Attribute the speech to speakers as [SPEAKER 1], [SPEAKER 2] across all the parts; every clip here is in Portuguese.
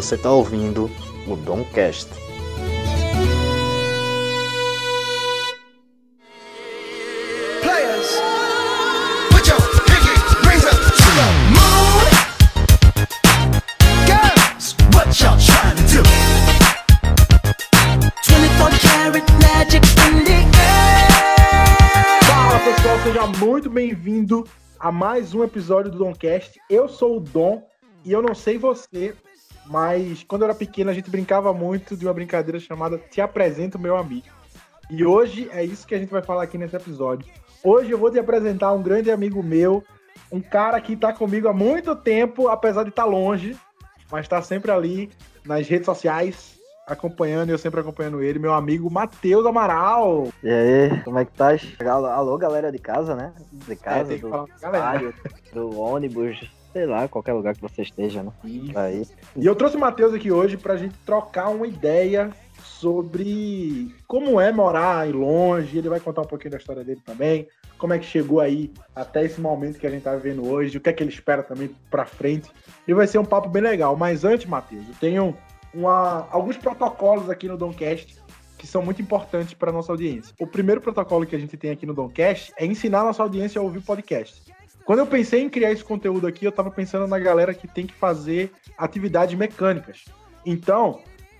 [SPEAKER 1] Você está ouvindo o Domcast.
[SPEAKER 2] Players, put your pinky rings up to the moon. Girls, what y'all trying to do?
[SPEAKER 3] 24 karat magic in the air.
[SPEAKER 4] Fala pessoal, seja muito bem-vindo a mais um episódio do Domcast. Eu sou o Dom e eu não sei você, mas quando eu era pequeno a gente brincava muito de uma brincadeira chamada Te Apresento Meu Amigo. E hoje é isso que a gente vai falar aqui nesse episódio. Hoje eu vou te apresentar um grande amigo meu, um cara que tá comigo há muito tempo, apesar de estar longe, mas tá sempre ali nas redes sociais, acompanhando, eu sempre acompanhando ele, meu amigo Matheus Amaral.
[SPEAKER 5] E aí, como é que tá? Alô, galera de casa, né? De
[SPEAKER 4] É,
[SPEAKER 5] casa,
[SPEAKER 4] que
[SPEAKER 5] do
[SPEAKER 4] galera.
[SPEAKER 5] do ônibus, sei lá, qualquer lugar que você esteja, né? Aí.
[SPEAKER 4] E eu trouxe o Matheus aqui hoje pra gente trocar uma ideia sobre como é morar em longe. Ele vai contar um pouquinho da história dele também, como é que chegou aí até esse momento que a gente tá vivendo hoje, o que é que ele espera também pra frente. E vai ser um papo bem legal. Mas antes, Matheus, eu tenho uma- alguns protocolos aqui no Domcast que são muito importantes para nossa audiência. O primeiro protocolo que a gente tem aqui no Domcast é ensinar a nossa audiência a ouvir podcast. Quando eu pensei em criar esse conteúdo aqui, eu tava pensando na galera que tem que fazer atividades mecânicas. Então,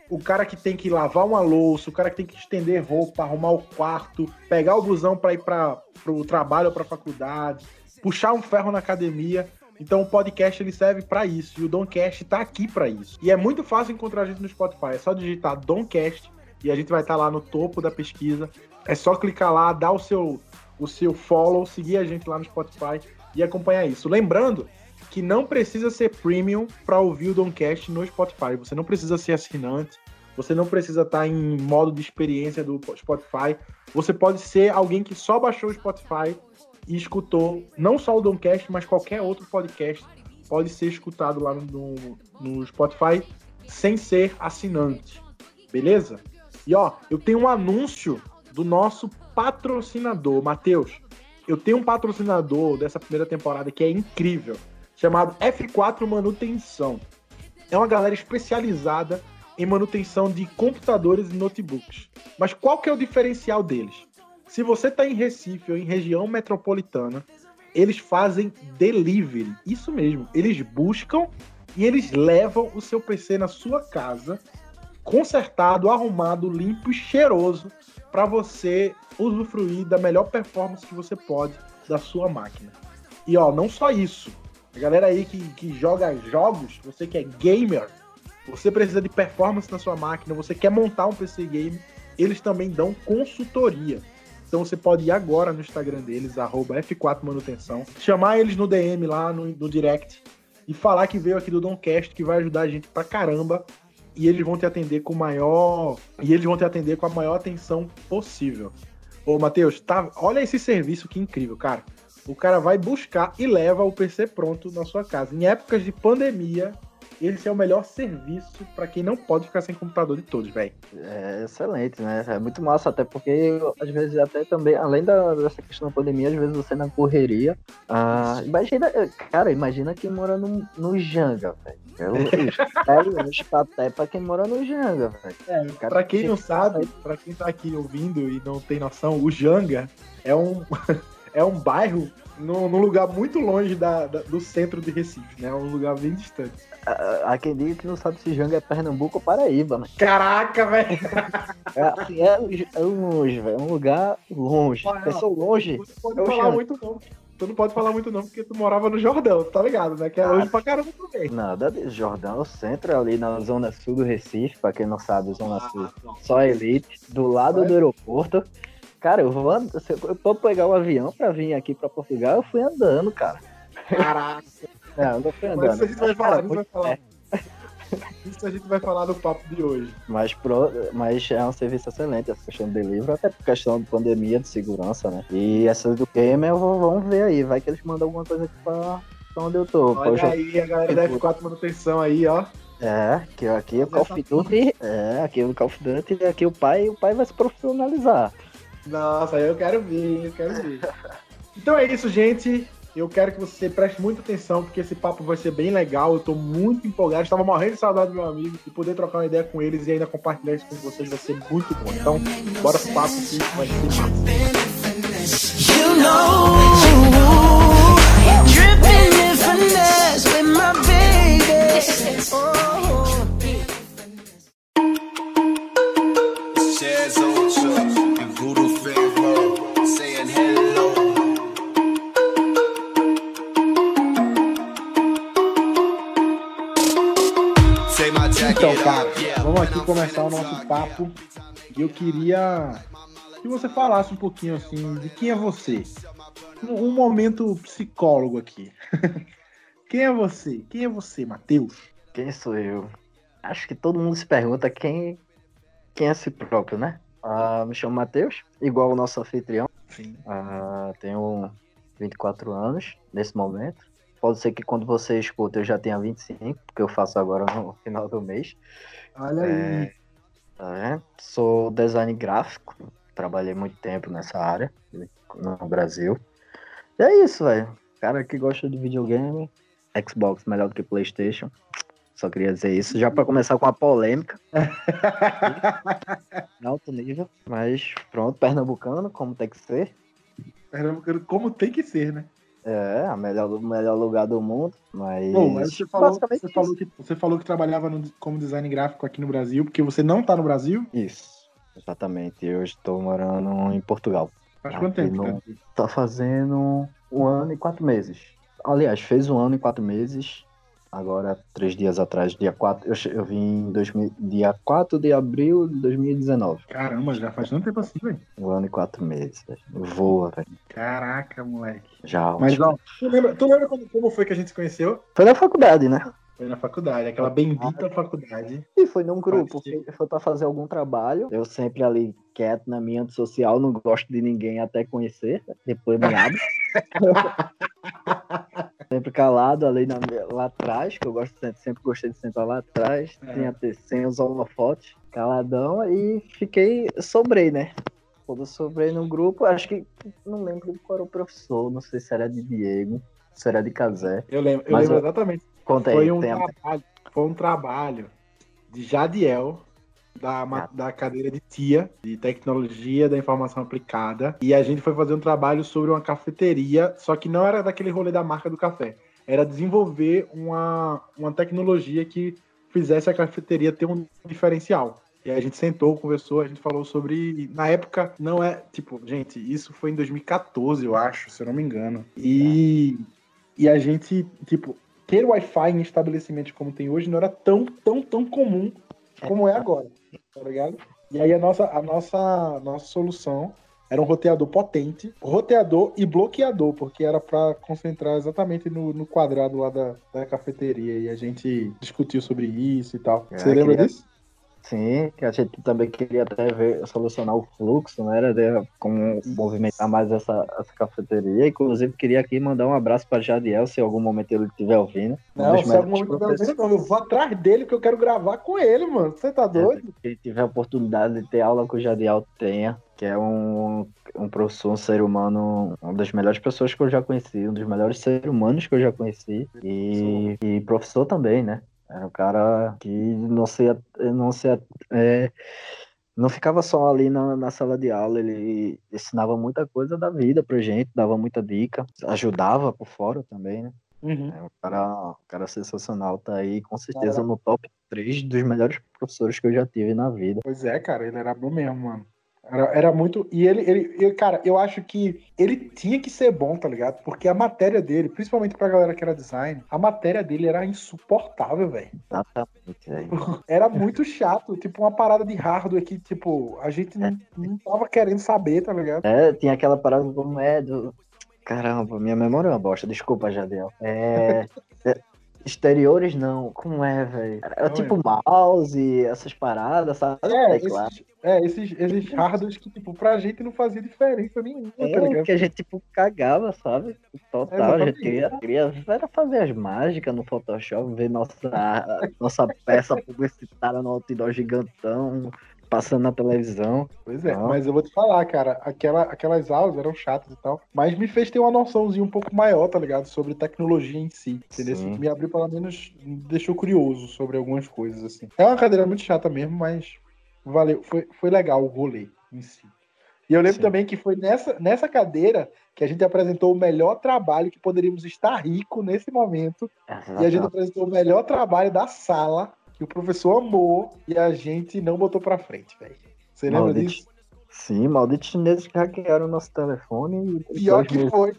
[SPEAKER 4] o cara que tem que lavar uma louça, o cara que tem que estender roupa, arrumar o quarto, pegar o busão para ir para o trabalho ou para a faculdade, puxar um ferro na academia. Então, o podcast ele serve para isso e o Doncast tá aqui para isso. E é muito fácil encontrar a gente no Spotify. É só digitar Doncast e a gente vai estar lá no topo da pesquisa. É só clicar lá, dar o seu o seu follow, seguir a gente lá no Spotify e acompanhar isso. Lembrando que não precisa ser premium para ouvir o Doncast no Spotify. Você não precisa ser assinante, você não precisa estar em modo de experiência do Spotify. Você pode ser alguém que só baixou o Spotify e escutou não só o Doncast, mas qualquer outro podcast pode ser escutado lá no, no Spotify sem ser assinante. Beleza? E ó, eu tenho um anúncio do nosso patrocinador, Matheus. Eu tenho um patrocinador dessa primeira temporada que é incrível, chamado F4 Manutenção. É uma galera especializada em manutenção de computadores e notebooks. Mas qual que é o diferencial deles? Se você está em Recife ou em região metropolitana, eles fazem delivery. Isso mesmo. Eles buscam e eles levam o seu PC na sua casa, consertado, arrumado, limpo e cheiroso, para você usufruir da melhor performance que você pode da sua máquina. E ó, não só isso. A galera aí que, que joga jogos, você que é gamer, você precisa de performance na sua máquina, você quer montar um PC game, eles também dão consultoria. Então você pode ir agora no Instagram deles, arroba F4 Manutenção, chamar eles no DM lá no, no direct e falar que veio aqui do Domcast, que vai ajudar a gente pra caramba. E eles vão te atender com maior. E eles vão te atender com a maior atenção possível. Ô, Matheus, tá, olha esse serviço que incrível, cara. O cara vai buscar e leva o PC pronto na sua casa. Em épocas de pandemia, esse é o melhor serviço para quem não pode ficar sem computador de todos, velho.
[SPEAKER 5] É excelente, né? É muito massa, até porque às vezes até também, além da, dessa questão da pandemia, às vezes você na correria. Ah, imagina, cara, imagina quem mora no, no Janga, velho. É pra quem mora no Janga, velho.
[SPEAKER 4] É, pra quem não sabe, pra quem tá aqui ouvindo e não tem noção, o Janga é um, é um bairro num, num lugar muito longe da, da- do centro de Recife, né? É um lugar bem distante.
[SPEAKER 5] Há quem diga que não sabe se Janga é Pernambuco ou Paraíba, né?
[SPEAKER 4] Caraca, velho!
[SPEAKER 5] É, assim, é, é longe, velho. É um lugar longe.
[SPEAKER 4] Olha,
[SPEAKER 5] Pensou longe?
[SPEAKER 4] Tu não pode
[SPEAKER 5] É
[SPEAKER 4] falar muito, não. Tu não pode falar muito, não, porque tu morava no Jordão, tá ligado, né? Que é longe pra caramba também.
[SPEAKER 5] Nada de Jordão, é o centro ali na zona sul do Recife, pra quem não sabe, zona sul. Só elite, do lado do aeroporto. Cara, eu vou eu vou pegar o avião pra vir aqui pra Portugal, eu fui andando, cara.
[SPEAKER 4] Caraca.
[SPEAKER 5] É, eu não fui
[SPEAKER 4] Mas
[SPEAKER 5] andando.
[SPEAKER 4] isso a gente vai falar,
[SPEAKER 5] Cara,
[SPEAKER 4] isso vai falar.
[SPEAKER 5] perto.
[SPEAKER 4] Isso a gente vai falar no papo de hoje.
[SPEAKER 5] Mas, pro... Mas é um serviço excelente essa questão de delivery, até por questão de pandemia, de segurança, né? E essas do gamer, eu vou- vamos ver aí. Vai que eles mandam alguma coisa aqui pra, pra onde eu tô.
[SPEAKER 4] Olha
[SPEAKER 5] Poxa,
[SPEAKER 4] aí a galera da F4 Manutenção aí, ó.
[SPEAKER 5] É, que aqui é o Call of Duty. É, aqui é o Call of Duty aqui o pai, o pai vai se profissionalizar.
[SPEAKER 4] Nossa, eu quero ver, eu quero ver. Então é isso, gente. Eu quero que você preste muita atenção, porque esse papo vai ser bem legal. Eu tô muito empolgado. Estava morrendo de saudade do meu amigo. E poder trocar uma ideia com eles e ainda compartilhar isso com vocês vai ser muito bom. Então, bora pro papo que vai ser
[SPEAKER 3] dripping in finesse with my baby.
[SPEAKER 4] Aqui começar o nosso papo. E eu queria que você falasse um pouquinho assim de quem é você. Um, um momento psicólogo aqui. quem é você? Quem é você, Matheus?
[SPEAKER 5] Quem sou eu? Acho que todo mundo se pergunta quem, quem é si próprio, né? Ah, me chamo Matheus, igual o nosso anfitrião.
[SPEAKER 4] Sim.
[SPEAKER 5] Ah, tenho 24 anos nesse momento. Pode ser que quando você escuta eu já tenha 25, porque eu faço agora no final do mês.
[SPEAKER 4] Olha aí.
[SPEAKER 5] É, tá vendo? Sou design gráfico, trabalhei muito tempo nessa área no Brasil. E é isso, velho. Cara que gosta de videogame, Xbox melhor do que PlayStation. Só queria dizer isso, já para começar com a polêmica. em alto nível. Mas pronto, pernambucano, como tem que ser.
[SPEAKER 4] Pernambucano, como tem que ser, né?
[SPEAKER 5] É, a melhor, o melhor lugar do mundo. Mas.
[SPEAKER 4] Bom, mas você falou, você, falou que, você falou que trabalhava no- como design gráfico aqui no Brasil, porque você não tá no Brasil?
[SPEAKER 5] Isso, exatamente. Eu estou morando em Portugal.
[SPEAKER 4] Faz quanto tempo?
[SPEAKER 5] não.
[SPEAKER 4] cara?
[SPEAKER 5] Tá fazendo um ano e quatro meses. Aliás, fez um ano e quatro meses. Agora, três dias atrás, dia 4, eu, eu vim em 2000, dia 4 de abril de 2019.
[SPEAKER 4] Caramba, já faz tanto tempo assim, velho.
[SPEAKER 5] Um ano e quatro meses, velho. Voa, velho.
[SPEAKER 4] Caraca, moleque.
[SPEAKER 5] Já.
[SPEAKER 4] Mas ó, tu lembra, tu lembra como, como foi que a gente se conheceu?
[SPEAKER 5] Foi na faculdade, né?
[SPEAKER 4] Foi na faculdade, aquela bendita faculdade.
[SPEAKER 5] E foi num grupo, foi, foi pra fazer algum trabalho. Eu sempre ali quieto na minha antissocial, não gosto de ninguém até conhecer. Depois me abro. sempre calado ali na, lá atrás, que eu gosto sempre, sempre gostei de sentar lá atrás.
[SPEAKER 4] É.
[SPEAKER 5] Tinha ter sem os holofotes, caladão, e fiquei, sobrei, né? Quando eu sobrei no grupo, acho que não lembro qual era o professor, não sei se era de Diego, se era de Casé.
[SPEAKER 4] Eu lembro, eu lembro
[SPEAKER 5] eu-
[SPEAKER 4] exatamente.
[SPEAKER 5] Conta aí,
[SPEAKER 4] Foi um,
[SPEAKER 5] tem a-
[SPEAKER 4] trabalho, foi um trabalho de Jadiel, da,
[SPEAKER 5] Ah.
[SPEAKER 4] da cadeira de TIA, de Tecnologia da Informação Aplicada. E a gente foi fazer um trabalho sobre uma cafeteria, só que não era daquele rolê da marca do café. Era desenvolver uma, uma tecnologia que fizesse a cafeteria ter um diferencial. E aí a gente sentou, conversou, a gente falou sobre. Na época, não é. Tipo, gente, isso foi em 2014, eu acho, se eu não me engano. E, e a gente, tipo, ter Wi-Fi em estabelecimentos como tem hoje não era tão, tão, tão comum como é agora. Tá ligado? E aí a nossa, a nossa, nossa solução era um roteador potente, roteador e bloqueador, porque era para concentrar exatamente no, no quadrado lá da, da cafeteria. E a gente discutiu sobre isso e tal.
[SPEAKER 5] É,
[SPEAKER 4] Você lembra
[SPEAKER 5] queria-
[SPEAKER 4] disso?
[SPEAKER 5] Sim, que a gente também queria até ver, solucionar o fluxo, né? Era de como movimentar mais essa, essa cafeteria. Inclusive, queria aqui mandar um abraço para Jadiel, se em algum momento ele estiver ouvindo.
[SPEAKER 4] Não, se algum momento
[SPEAKER 5] professores.
[SPEAKER 4] tiver ouvindo, não, eu vou atrás dele que eu quero gravar com ele, mano. Você tá doido?
[SPEAKER 5] Se ele tiver a oportunidade de ter aula com o Jadiel, tenha. Que é um, um professor, um ser humano, uma das melhores pessoas que eu já conheci, um dos melhores seres humanos que eu já conheci. E, e professor também, né? Era um cara que não se, não se é, não ficava só ali na, na sala de aula, ele ensinava muita coisa da vida pra gente, dava muita dica, ajudava por fora também, né?
[SPEAKER 4] Uhum.
[SPEAKER 5] É um cara, um cara sensacional, tá aí com certeza no top 3 dos melhores professores que eu já tive na vida.
[SPEAKER 4] Pois é, cara, ele era bom mesmo, mano. Era, era muito. E ele, ele, ele- cara, eu acho que ele tinha que ser bom, tá ligado? Porque a matéria dele, principalmente pra galera que era design, a matéria dele era insuportável, velho.
[SPEAKER 5] Exatamente, velho.
[SPEAKER 4] Era muito chato. Tipo, uma parada de hardware que, tipo, a gente não, não tava querendo saber, tá ligado?
[SPEAKER 5] É, tinha aquela parada como é do. Caramba, minha memória é uma bosta, desculpa, Jadiel. É. é, Exteriores não, como é, velho? Era
[SPEAKER 4] Não
[SPEAKER 5] tipo mouse, essas paradas, sabe?
[SPEAKER 4] É,
[SPEAKER 5] Teclado.
[SPEAKER 4] esses, é, esses, esses hardwares que, tipo, pra gente não fazia diferença nenhuma, tá
[SPEAKER 5] É,
[SPEAKER 4] ligado?
[SPEAKER 5] que a gente, tipo, cagava, sabe? Total, a
[SPEAKER 4] Exatamente.
[SPEAKER 5] gente queria, queria era fazer as mágicas no Photoshop, ver nossa, nossa peça publicitária no outdoor gigantão, passando na televisão.
[SPEAKER 4] Pois é,
[SPEAKER 5] Não.
[SPEAKER 4] mas eu vou te falar, cara, aquela, aquelas aulas eram chatas e tal, mas me fez ter uma noçãozinha um pouco maior, tá ligado? Sobre tecnologia em si, entendeu?
[SPEAKER 5] Sim.
[SPEAKER 4] Me abriu, pelo menos, me deixou curioso sobre algumas coisas, assim. É uma cadeira muito chata mesmo, mas valeu, foi, foi legal o rolê em si. E eu lembro
[SPEAKER 5] Sim.
[SPEAKER 4] também que foi nessa, nessa cadeira que a gente apresentou o melhor trabalho que poderíamos estar rico nesse momento, e a gente apresentou o melhor trabalho da sala, que o professor amou, e a gente não botou pra frente, velho. Você lembra
[SPEAKER 5] Maldito.
[SPEAKER 4] disso?
[SPEAKER 5] Sim, malditos chineses que hackearam nosso telefone e
[SPEAKER 4] Pior que
[SPEAKER 5] meses,
[SPEAKER 4] foi.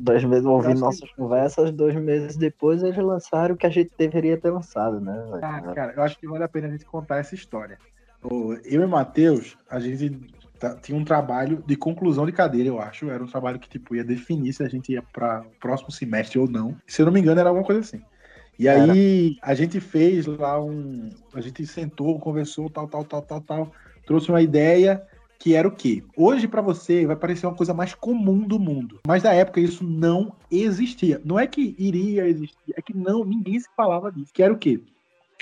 [SPEAKER 5] dois meses ouvindo
[SPEAKER 4] que-
[SPEAKER 5] nossas conversas, dois meses depois eles lançaram o que a gente deveria ter lançado, né?
[SPEAKER 4] Ah, cara, eu acho que vale a pena a gente contar essa história. O- Eu e o Matheus, a gente tá- tinha um trabalho de conclusão de cadeira, eu acho. Era um trabalho que tipo, ia definir se a gente ia para o próximo semestre ou não. Se eu não me engano, era alguma coisa assim. E aí a gente fez lá um. A gente sentou, conversou, tal, tal, tal, tal, tal. Trouxe uma ideia que era o quê? Hoje, pra você, vai parecer uma coisa mais comum do mundo. Mas na época isso não existia. Não é que iria existir, é que não, ninguém se falava disso. Que era o quê?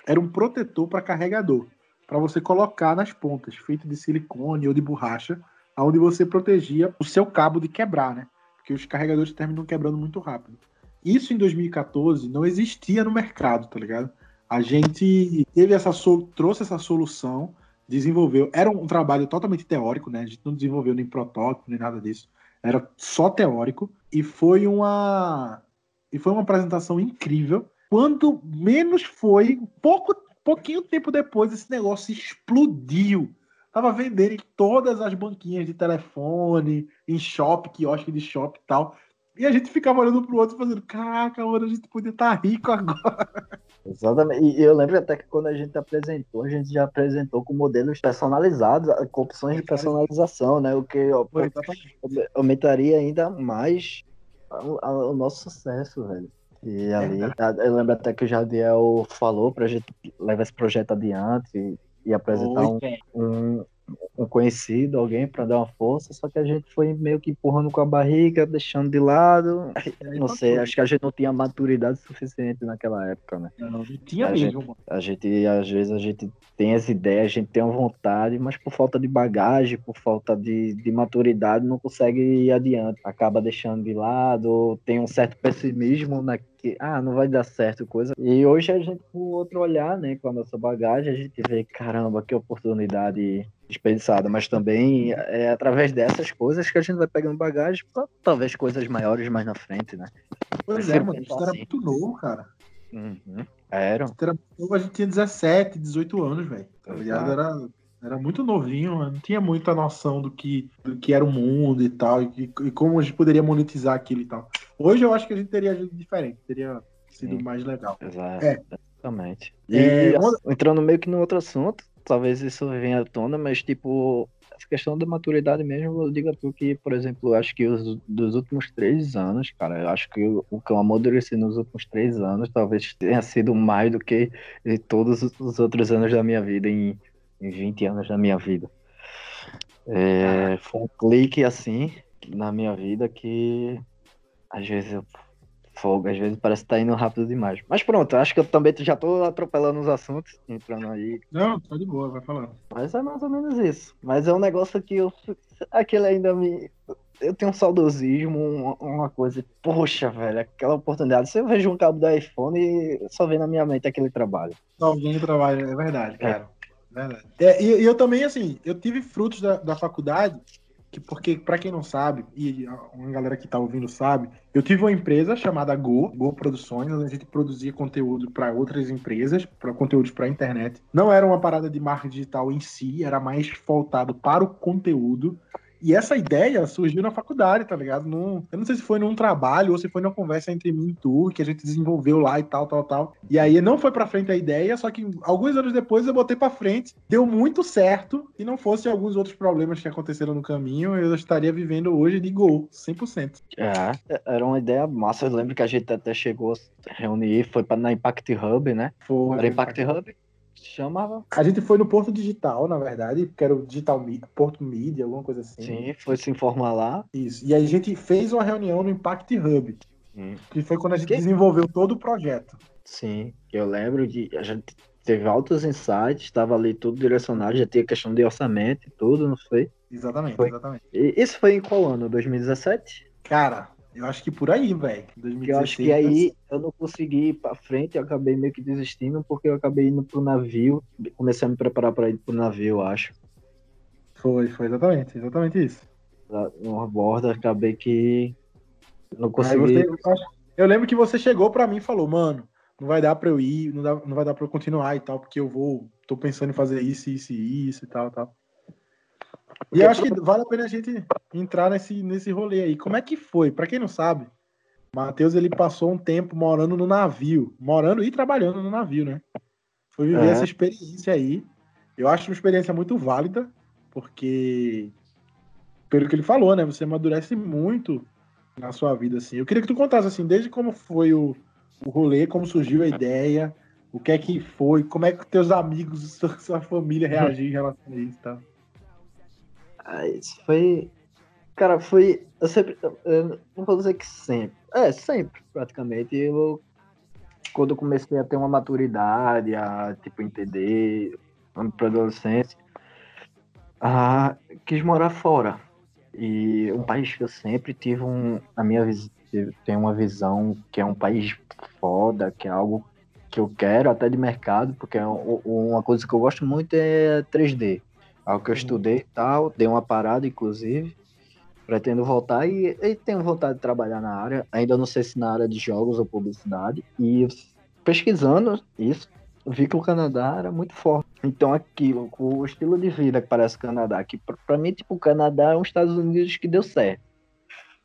[SPEAKER 4] Era um protetor para carregador. Para você colocar nas pontas, feito de silicone ou de borracha, onde você protegia o seu cabo de quebrar, né? Porque os carregadores terminam quebrando muito rápido. Isso em 2014 não existia no mercado, tá ligado? A gente teve essa trouxe essa solução, desenvolveu. Era um trabalho totalmente teórico, né? A gente não desenvolveu nem protótipo nem nada disso. Era só teórico e foi uma e foi uma apresentação incrível. Quando menos foi, pouco pouquinho tempo depois esse negócio explodiu. Tava vendendo em todas as banquinhas de telefone, em shopping, quiosque de shopping e tal. E a gente ficava olhando pro outro fazendo, caraca, mano, a gente podia estar rico agora.
[SPEAKER 5] Exatamente. E eu lembro até que quando a gente apresentou, a gente já apresentou com modelos personalizados, com opções de personalização, né? O que ó, aumentaria ainda mais o, nosso sucesso, velho. E ali, a- eu lembro até que o Jadiel falou pra gente levar esse projeto adiante e, e apresentar
[SPEAKER 4] Oi,
[SPEAKER 5] um, um conhecido, alguém pra dar uma força, só que a gente foi meio que empurrando com a barriga, deixando de lado. Não sei, acho que a gente não tinha maturidade suficiente naquela época, né?
[SPEAKER 4] Não, não tinha
[SPEAKER 5] A
[SPEAKER 4] mesmo, mano.
[SPEAKER 5] A gente, às vezes, a gente tem as ideias, a gente tem a vontade, mas por falta de bagagem, por falta de, de maturidade, não consegue ir adiante. Acaba deixando de lado, tem um certo pessimismo na que, ah, não vai dar certo, coisa. E hoje a gente, com outro olhar, né, com a nossa bagagem, a gente vê, caramba, que oportunidade desperdiçada. Mas também é através dessas coisas que a gente vai pegando bagagem para talvez coisas maiores mais na frente, né?
[SPEAKER 4] Pois é, mano, isso era
[SPEAKER 5] assim.
[SPEAKER 4] muito novo, cara.
[SPEAKER 5] Uhum. Era.
[SPEAKER 4] Era novo, a gente tinha 17, 18 anos, velho. Tá ligado? Era, era muito novinho, não tinha muita noção do que, do que era o mundo e tal, e, e como a gente poderia monetizar aquilo e tal. Hoje eu acho que a gente teria agido diferente, teria sido
[SPEAKER 5] Sim.
[SPEAKER 4] mais legal.
[SPEAKER 5] Exato,
[SPEAKER 4] É.
[SPEAKER 5] exatamente. E
[SPEAKER 4] É,
[SPEAKER 5] entrando meio que no outro assunto, talvez isso venha à tona, mas tipo, essa questão da maturidade mesmo, eu digo a tu que, por exemplo, acho que os dos últimos três anos, cara, eu acho que o, o que eu amadureci nos últimos três anos talvez tenha sido mais do que de todos os outros anos da minha vida, em, em 20 anos da minha vida. É, foi um clique assim na minha vida que às vezes eu Fogo, às vezes parece que tá indo rápido demais. Mas pronto, acho que eu também já tô atropelando os assuntos, entrando aí.
[SPEAKER 4] Não, tá de boa, vai falando.
[SPEAKER 5] Mas é mais ou menos isso. Mas é um negócio que eu. Aquele ainda me. Eu tenho um saudosismo, uma, coisa. Poxa, velho, aquela oportunidade. Se eu vejo um cabo do iPhone, só vem na minha mente aquele trabalho.
[SPEAKER 4] Alguém trabalha, é verdade, cara. Verdade. É, e, e eu também, assim, eu tive frutos da, da faculdade, que porque, pra quem não sabe, e uma galera que tá ouvindo sabe, eu tive uma empresa chamada Go, Go Produções, onde a gente produzia conteúdo para outras empresas, para conteúdos para internet. Não era uma parada de marketing digital em si, era mais voltado para o conteúdo. E essa ideia surgiu na faculdade, tá ligado? Num, eu não sei se foi num trabalho ou se foi numa conversa entre mim e tu, que a gente desenvolveu lá e tal, tal, tal. E aí não foi pra frente a ideia, só que alguns anos depois eu botei pra frente, deu muito certo. E não fosse alguns outros problemas que aconteceram no caminho, eu estaria vivendo hoje de gol, 100%.
[SPEAKER 5] É, era uma ideia massa. Eu lembro que a gente até chegou a reunir, foi pra, na Impact Hub, né?
[SPEAKER 4] Foi.
[SPEAKER 5] Era Impact Hub? Chamava.
[SPEAKER 4] A gente foi no Porto Digital, na verdade, que era o Digital Mi- Porto Media, alguma coisa assim.
[SPEAKER 5] Sim, foi se informar lá.
[SPEAKER 4] Isso. E aí a gente fez uma reunião no Impact Hub,
[SPEAKER 5] Hum.
[SPEAKER 4] que foi quando a gente
[SPEAKER 5] Que?
[SPEAKER 4] desenvolveu todo o projeto.
[SPEAKER 5] Sim, eu lembro de a gente teve altos insights, estava ali tudo direcionado, já tinha questão de orçamento e tudo, não foi?
[SPEAKER 4] Exatamente,
[SPEAKER 5] Foi.
[SPEAKER 4] exatamente.
[SPEAKER 5] E isso foi em qual ano? 2017?
[SPEAKER 4] Cara, eu acho que por aí, velho.
[SPEAKER 5] Eu acho que aí eu não consegui ir pra frente, eu acabei meio que desistindo, porque eu acabei indo pro navio, comecei a me preparar para ir pro navio, eu acho.
[SPEAKER 4] Foi, foi exatamente, exatamente isso.
[SPEAKER 5] Lá Numa borda, acabei que não consegui.
[SPEAKER 4] você, eu, lembro que você chegou pra mim e falou, mano, não vai dar pra eu ir, não, dá- não vai dar pra eu continuar e tal, porque eu vou, tô pensando em fazer isso, isso e isso e tal, tal. E eu acho que vale a pena a gente entrar nesse, nesse rolê aí. Como é que foi? Pra quem não sabe, Matheus ele passou um tempo morando no navio, morando e trabalhando no navio, né? Foi viver
[SPEAKER 5] É.
[SPEAKER 4] essa experiência aí. Eu acho uma experiência muito válida, porque pelo que ele falou, né? Você amadurece muito na sua vida, assim. Eu queria que tu contasse, assim, desde como foi o, o rolê, como surgiu a ideia, o que é que foi, como é que teus amigos, sua, sua família reagiram em relação a isso, tá?
[SPEAKER 5] Ah, isso foi. Cara, foi. Eu sempre. Eu não vou dizer que sempre. É, sempre, praticamente. Eu. Quando eu comecei a ter uma maturidade, a tipo, entender, pra adolescência, ah, quis morar fora. E um país que eu sempre tive um. A minha visão. Tem uma visão que é um país foda, que é algo que eu quero, até de mercado, porque é um- uma coisa que eu gosto muito é 3D. Algo que eu
[SPEAKER 4] Uhum.
[SPEAKER 5] estudei e tal, dei uma parada, inclusive. Pretendo voltar e, e tenho vontade de trabalhar na área. Ainda não sei se na área de jogos ou publicidade. E pesquisando isso, vi que o Canadá era muito forte. Então aquilo, o estilo de vida que parece o Canadá, que pra mim, tipo, o Canadá é um Estados Unidos que deu certo.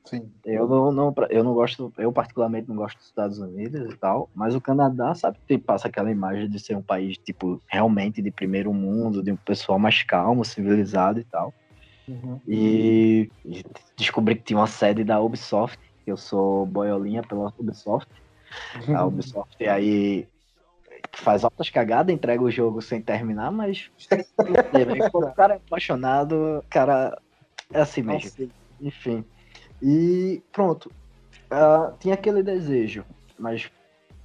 [SPEAKER 4] Sim.
[SPEAKER 5] Eu não, não, eu não gosto, eu particularmente não gosto dos Estados Unidos e tal, mas o Canadá, sabe, tem, passa aquela imagem de ser um país, tipo, realmente de primeiro mundo, de um pessoal mais calmo, civilizado e tal. E, e descobri que tinha uma sede da Ubisoft, que eu sou boiolinha pela Ubisoft. A Ubisoft aí faz altas cagadas, entrega o jogo sem terminar, mas quando o cara é apaixonado, cara, é assim mesmo. Enfim. E pronto. Ah, tinha aquele desejo, mas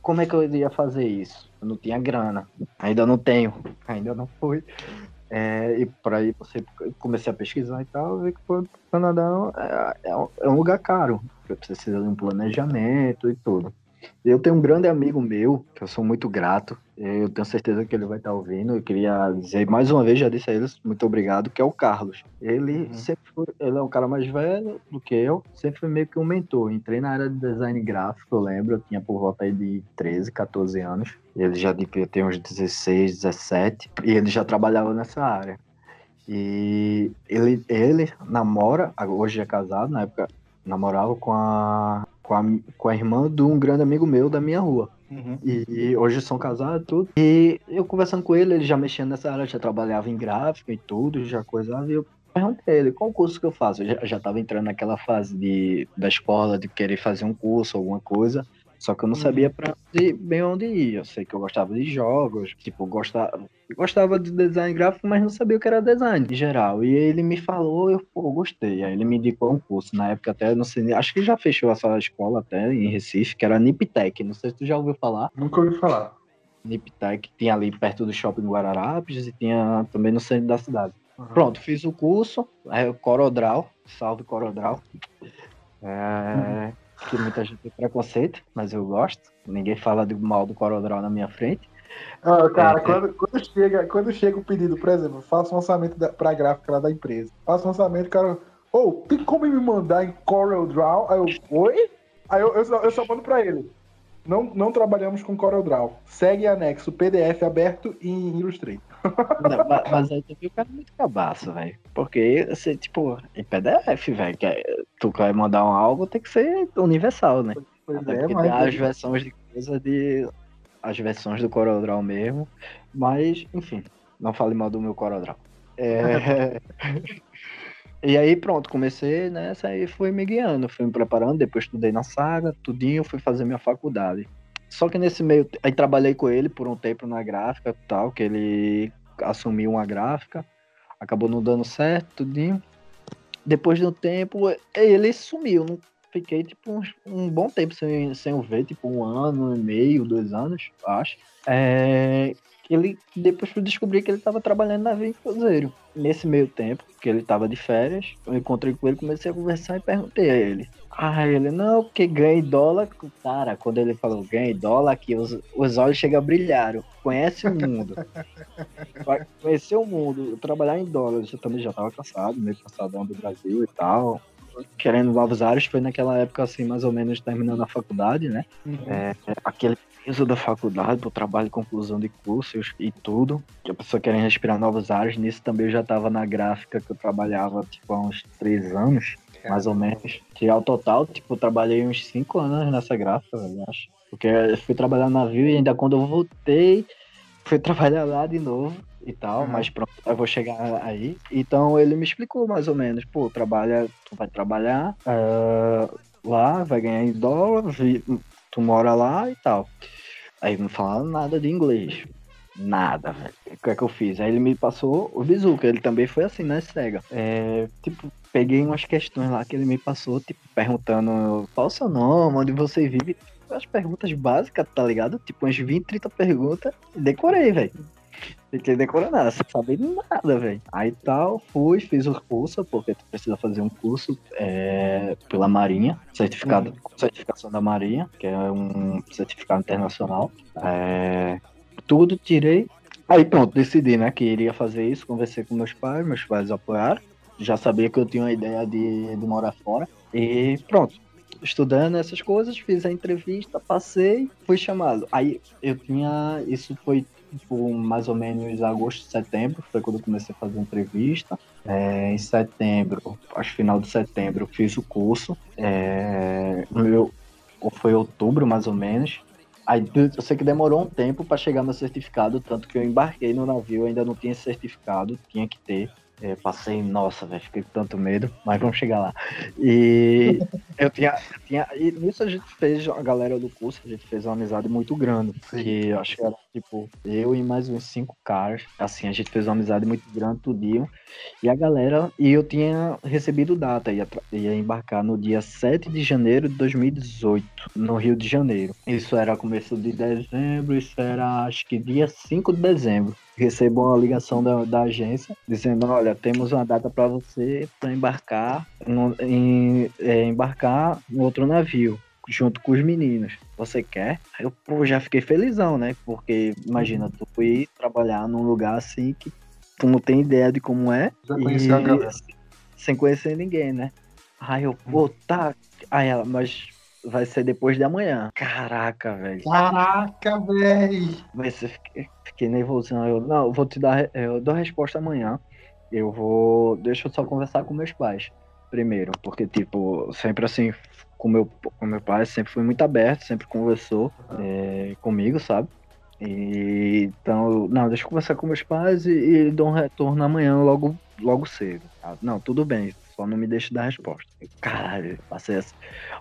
[SPEAKER 5] como é que eu iria fazer isso? Eu não tinha grana. Ainda não tenho. Ainda não foi. É, e por aí você comecei a pesquisar e tal, vi que o Canadá é, é um- é um lugar caro. Precisa de um planejamento e tudo. Eu tenho um grande amigo meu, que eu sou muito grato. Eu tenho certeza que ele vai estar ouvindo. Eu queria dizer mais uma vez, já disse a eles, muito obrigado, que é o Carlos. Ele
[SPEAKER 4] Uhum.
[SPEAKER 5] sempre foi, ele é um cara mais velho do que eu, sempre foi meio que um mentor. Entrei na área de design gráfico, eu lembro, eu tinha por volta aí de 13, 14 anos. Ele já devia ter uns 16, 17, e ele já trabalhava nessa área. E ele, ele namora, hoje é casado, na época namorava com a, com a, com a irmã de um grande amigo meu da minha rua.
[SPEAKER 4] Uhum.
[SPEAKER 5] E hoje são casados e tudo. E eu conversando com ele, ele já mexia nessa área, já trabalhava em gráfica e tudo, já coisava. E eu perguntei ele, qual curso que eu faço? Eu já, já tava entrando naquela fase de, da escola, de querer fazer um curso, alguma coisa. Só que eu não sabia pra onde, bem onde ir. Eu sei que eu gostava de jogos, tipo, gostava, gostava de design gráfico, mas não sabia o que era design em geral. E ele me falou, eu pô, gostei. Aí ele me indicou um curso. Na época até, não sei, acho que já fechou essa escola até em Recife, que era Niptec. Não sei se tu já ouviu falar.
[SPEAKER 4] Nunca ouvi falar.
[SPEAKER 5] Niptec tinha ali perto do shopping Guararapes e tinha também no centro da cidade.
[SPEAKER 4] Uhum.
[SPEAKER 5] Pronto, fiz o curso, é Corodral, salve Corodral. É, que muita gente tem preconceito, mas eu gosto. Ninguém fala de mal do Corodral na minha frente.
[SPEAKER 4] Ah, cara,
[SPEAKER 5] É, é.
[SPEAKER 4] quando, quando, chega, quando chega o pedido, por exemplo, faça um orçamento da, pra gráfica lá da empresa. Faça um orçamento, cara. Ô, tem como me mandar em Corel Draw? Aí eu, oi? Aí eu, eu, só, eu só mando pra ele. Não, não trabalhamos com Corel Draw. Segue anexo PDF aberto em Illustrator.
[SPEAKER 5] Não, ma- mas aí tu viu o cara muito cabaço, velho. Porque, você, tipo, em PDF, velho, que é- tu quer mandar um algo, tem que ser universal, né?
[SPEAKER 4] Pois
[SPEAKER 5] Até
[SPEAKER 4] é, mas.
[SPEAKER 5] as versões de coisa de. As versões do CorelDRAW mesmo. Mas, enfim, não fale mal do meu CorelDRAW. É... e aí, pronto, comecei nessa e fui me guiando, fui me preparando, depois estudei na saga, tudinho, fui fazer minha faculdade. Só que nesse meio, aí trabalhei com ele por um tempo na gráfica e tal, que ele assumiu uma gráfica, acabou não dando certo, tudinho. Depois de um tempo, ele sumiu, não fiquei, tipo, uns- um bom tempo sem, sem o ver, tipo, um ano e meio, dois anos, acho. É, ele, depois eu descobri que ele tava trabalhando na Via Cruzeiro. Nesse meio tempo, que ele tava de férias, eu encontrei com ele, comecei a conversar e perguntei a ele. Ah, ele, não, porque ganha em dólar. Cara, quando ele falou ganha em dólar, aqui os, os olhos chegam a brilhar. Conhece o mundo. Conhecer o mundo, trabalhar em dólar. Eu também já tava cansado, meio cansadão do Brasil e tal. Querendo novos ares, foi naquela época, assim, mais ou menos terminando a faculdade, né? É, aquele peso da faculdade, pro trabalho, conclusão de cursos e tudo. Que a pessoa querendo respirar novos ares. Nisso também eu já tava na gráfica que eu trabalhava, tipo, há uns três anos, mais ou menos. Que ao total, tipo, eu trabalhei uns cinco anos nessa gráfica, eu acho. Porque eu fui trabalhar no navio e ainda quando eu voltei, fui trabalhar lá de novo e tal,
[SPEAKER 4] Uhum.
[SPEAKER 5] mas pronto, eu vou chegar aí. Então ele me explicou mais ou menos, pô, trabalha, tu vai trabalhar ah, lá, vai ganhar em dólar, tu mora lá e tal. Aí não falava nada de inglês. Nada, velho. O que é que eu fiz? Aí ele me passou o Bizuca, ele também foi assim, né, cega. É, tipo, peguei umas questões lá que ele me passou, tipo, perguntando qual o seu nome, onde você vive. As perguntas básicas, tá ligado? Tipo, umas 20, 30 perguntas. E decorei, velho. Fiquei decorando nada, sem saber nada, velho. Aí tal, fui, fiz o curso, porque tu precisa fazer um curso é, pela Marinha, certificado, certificação da Marinha, que é um certificado internacional. É, tudo tirei. Aí pronto, decidi, né, que iria fazer isso, conversei com meus pais, meus pais apoiaram. Já sabia que eu tinha uma ideia de, de morar fora. E pronto, estudando essas coisas, fiz a entrevista, passei, fui chamado. Aí eu tinha. Isso foi tipo, mais ou menos agosto, setembro, foi quando eu comecei a fazer entrevista. É, em setembro, acho que final de setembro, eu fiz o curso. É, meu, ou foi outubro, mais ou menos. Aí eu sei que demorou um tempo para chegar meu certificado, tanto que eu embarquei no navio, ainda não tinha certificado, tinha que ter. É, passei, nossa, velho, fiquei com tanto medo, mas vamos chegar lá. E eu tinha, tinha. E nisso a gente fez, a galera do curso, a gente fez uma amizade muito grande. Que eu acho que era tipo, eu e mais uns cinco caras. Assim, a gente fez uma amizade muito grande tudinho. E a galera, e eu tinha recebido data, ia, ia embarcar no dia 7 de janeiro de 2018, no Rio de Janeiro. Isso era começo de dezembro, isso era acho que dia 5 de dezembro. Recebo uma ligação da, da agência dizendo: Olha, temos uma data para você para embarcar, em, é, embarcar no outro navio, junto com os meninos. Você quer? Aí eu pô, já fiquei felizão, né? Porque imagina, tu ir trabalhar num lugar assim que tu não tem ideia de como é.
[SPEAKER 4] Já conheceu a galera.
[SPEAKER 5] Sem conhecer ninguém, né? Aí eu, pô, tá. Aí ela, mas vai ser depois de amanhã. Caraca, velho.
[SPEAKER 4] Caraca, velho.
[SPEAKER 5] Mas eu fiquei, fiquei nervosão. Eu, não, eu vou te dar. Eu dou a resposta amanhã. Eu vou. Deixa eu só conversar com meus pais primeiro. Porque, tipo, sempre assim, com meu, com meu pai, sempre foi muito aberto, sempre conversou é, comigo, sabe? E, então, não, deixa eu conversar com meus pais e, e dou um retorno amanhã logo, logo cedo. Ah, Não, tudo bem, só não me deixe dar resposta. Caralho, passei assim,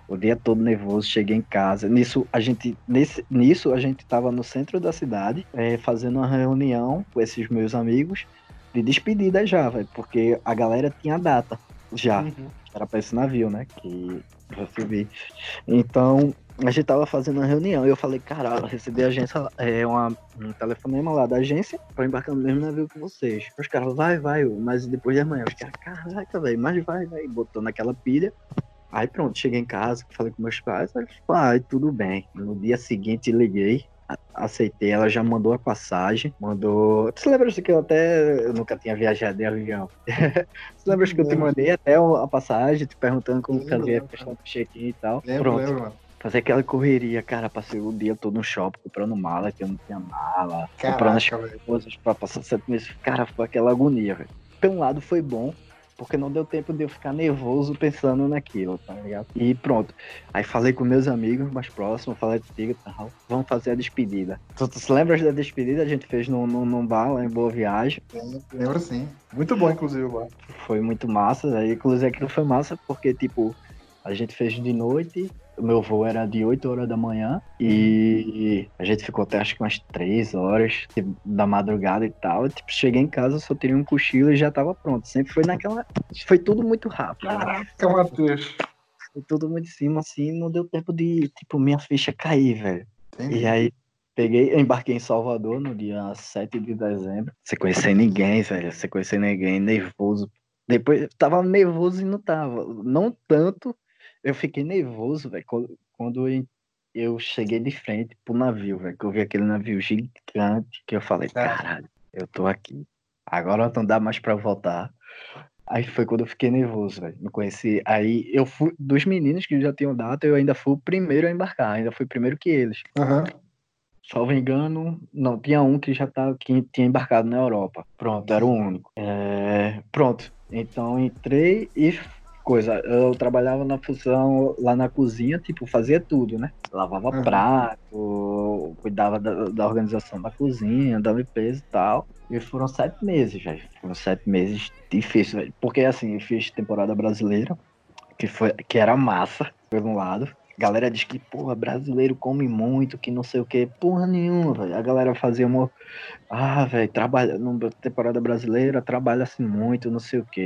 [SPEAKER 5] o dia todo nervoso, cheguei em casa. Nisso, a gente, nesse, nisso, a gente tava no centro da cidade, eh, fazendo uma reunião com esses meus amigos de despedida já, velho, porque a galera tinha data já
[SPEAKER 4] Uhum.
[SPEAKER 5] era pra esse navio, né? Que eu recebi. Então, a gente tava fazendo uma reunião e eu falei, cara, eu recebi a agência, é, uma, um telefonema lá da agência pra embarcar no mesmo navio que vocês. Os caras, vai, vai, mas depois de amanhã. Os caras, caraca, velho, mas vai, vai. Botou naquela pilha. Aí pronto, cheguei em casa, falei com meus pais, eles falaram, ai, tudo bem. No dia seguinte liguei, aceitei, ela já mandou a passagem, mandou. Você lembra que eu até eu nunca tinha viajado de avião? Você lembra que eu te mandei até a passagem, te perguntando como
[SPEAKER 4] Lembro,
[SPEAKER 5] fazia a
[SPEAKER 4] lembro,
[SPEAKER 5] questão do check-in e tal?
[SPEAKER 4] Lembro,
[SPEAKER 5] Pronto.
[SPEAKER 4] lembro, mano.
[SPEAKER 5] Fazer aquela correria, cara, passei o dia todo no shopping comprando mala, que eu não tinha mala, comprando as
[SPEAKER 4] Caraca,
[SPEAKER 5] coisas pra passar sete meses. Cara, foi aquela agonia, velho. Por um lado foi bom, porque não deu tempo de eu ficar nervoso pensando naquilo, tá ligado? E pronto. Aí falei com meus amigos mais próximos, falei contigo e tal. Vamos fazer a despedida. Tu, tu se lembra da despedida? A gente fez num, num, num bar lá em Boa Viagem.
[SPEAKER 4] Lembro, lembro sim. Muito bom, inclusive, lá.
[SPEAKER 5] Foi muito massa. Aí, inclusive, aquilo foi massa porque, tipo, a gente fez de noite. O meu voo era de 8 horas da manhã e a gente ficou até acho que umas 3 horas tipo, da madrugada e tal. Tipo, cheguei em casa, só tirei um cochilo e já tava pronto. Sempre foi naquela. Foi tudo muito rápido.
[SPEAKER 4] Caraca, Matheus.
[SPEAKER 5] Foi tudo muito em cima, assim, não deu tempo de, tipo, minha ficha cair, velho. E aí, peguei, embarquei em Salvador no dia 7 de dezembro. Sem conhecer ninguém, velho. Sem conhecer ninguém, nervoso. Depois, tava nervoso e não tava. Não tanto, eu fiquei nervoso, velho, quando, eu, cheguei de frente pro navio, velho. Que eu vi aquele navio gigante, que eu falei, caralho, eu tô aqui. Agora não dá mais pra voltar. Aí foi quando eu fiquei nervoso, velho. Não conheci. Aí eu fui, dos meninos que já tinham data, eu ainda fui o primeiro a embarcar. Ainda fui primeiro que eles.
[SPEAKER 4] Aham.
[SPEAKER 5] Salvo engano, não, tinha um que já tá, que tinha embarcado na Europa. Pronto, era o único. É, pronto. Então entrei e coisa, eu trabalhava na função lá na cozinha, tipo, fazia tudo, né? Lavava
[SPEAKER 4] Uhum.
[SPEAKER 5] prato, cuidava da, da organização da cozinha, da limpeza e tal. E foram sete meses, velho. Foram sete meses difíceis, velho. Porque assim, eu fiz temporada brasileira, que, foi, que era massa, por um lado. Galera diz que, porra, brasileiro come muito, que não sei o que. Porra nenhuma, velho. A galera fazia uma. Ah, velho, trabalha. Na temporada brasileira, trabalha-se muito, não sei o que.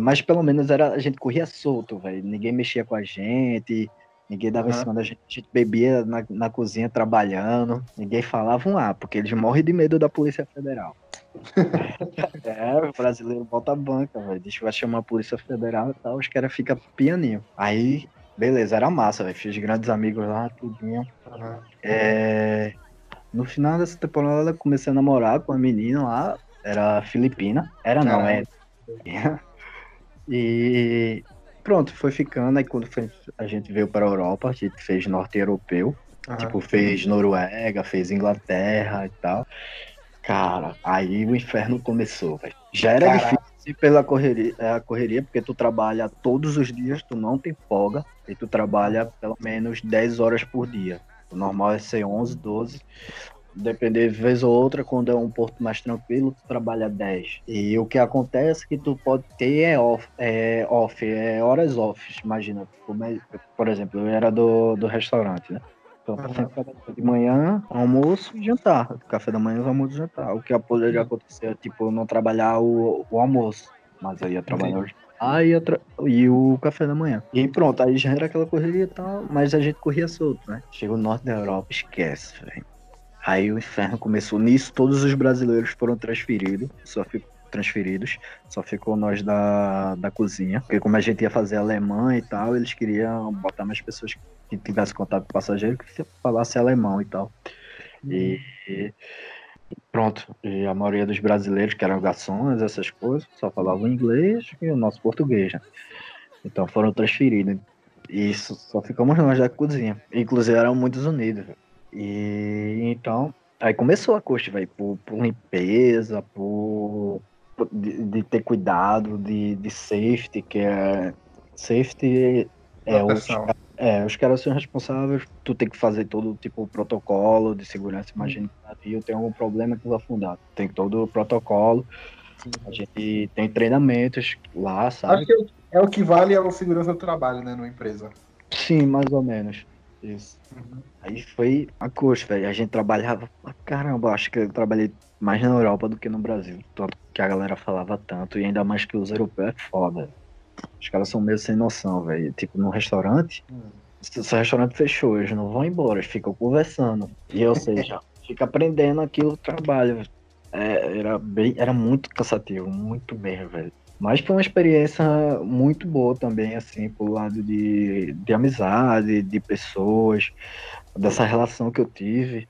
[SPEAKER 5] Mas pelo menos era, a gente corria solto, velho. Ninguém mexia com a gente. Ninguém dava em
[SPEAKER 4] Aham.
[SPEAKER 5] cima da gente. A gente bebia na, na cozinha trabalhando. Ninguém falava um A, porque eles morrem de medo da Polícia Federal. é, o brasileiro bota a banca, velho. Que vai chamar a Polícia Federal e tal. Os caras ficam pianinho. Aí, beleza, era massa, velho. Fiz grandes amigos lá, tudinho.
[SPEAKER 4] aham.
[SPEAKER 5] É, No final dessa temporada, comecei a namorar com uma menina lá. Era filipina. Era não, é. E pronto, foi ficando. Aí quando foi- a gente veio para a Europa, a gente fez norte europeu. Tipo, fez Noruega, fez Inglaterra e tal. Cara, aí o inferno começou, velho. Já era
[SPEAKER 4] Caraca.
[SPEAKER 5] difícil pela correria, é, a correria, porque tu trabalha todos os dias, tu não tem folga, e tu trabalha pelo menos 10 horas por dia. O normal é ser 11, 12. Depender de vez ou outra, quando é um porto mais tranquilo, tu trabalha 10. E o que acontece é que tu pode ter é off, é, off, é horas off. Imagina, é- por exemplo, eu era do, do restaurante, né? Então,
[SPEAKER 4] Aham.
[SPEAKER 5] sempre trabalhava de manhã, almoço e jantar. Café da manhã, almoço e jantar. O que poderia acontecer é, tipo, eu não trabalhar o, o almoço, mas eu ia trabalhar o jantar e, ia tra- e o café da manhã. E pronto, aí já era aquela correria e tal, mas a gente corria solto, né? Chegou no norte da Europa, esquece, velho. Aí o inferno começou nisso, todos os brasileiros foram transferidos, só ficou transferidos, só ficou nós da, da cozinha, porque como a gente ia fazer alemã e tal, eles queriam botar mais pessoas que tivesse contato com passageiro que falasse alemão e tal. E, e pronto, e a maioria dos brasileiros, que eram garçons, essas coisas, só falavam inglês e o nosso português, né? Então foram transferidos. E isso, só ficamos nós da cozinha. Inclusive eram muitos unidos. E então, aí começou a custa, velho, por, por limpeza, por- de, de ter cuidado, de, de safety, que é. Safety é os, é, os caras são responsáveis, tu tem que fazer todo tipo o protocolo de segurança. Imagina que navio tem algum problema que vai afundar. Tem todo o protocolo. A gente tem treinamentos lá, sabe?
[SPEAKER 4] Acho que é o que vale é a segurança do trabalho, né, numa empresa.
[SPEAKER 5] Sim, mais ou menos. Isso. Aí foi a custa, velho. A gente trabalhava pra caramba. Acho que eu trabalhei mais na Europa do que no Brasil. Tanto que a galera falava tanto. E ainda mais que os europeus é foda. Os caras são meio sem noção, velho. Tipo, num restaurante, se o restaurante fechou, eles não vão embora, eles ficam conversando. E ou seja, fica aprendendo aquilo do trabalho. É, era, bem, era muito cansativo, muito mesmo, velho. Mas foi uma experiência muito boa também, assim, pro lado de, de amizade, de pessoas, dessa relação que eu tive.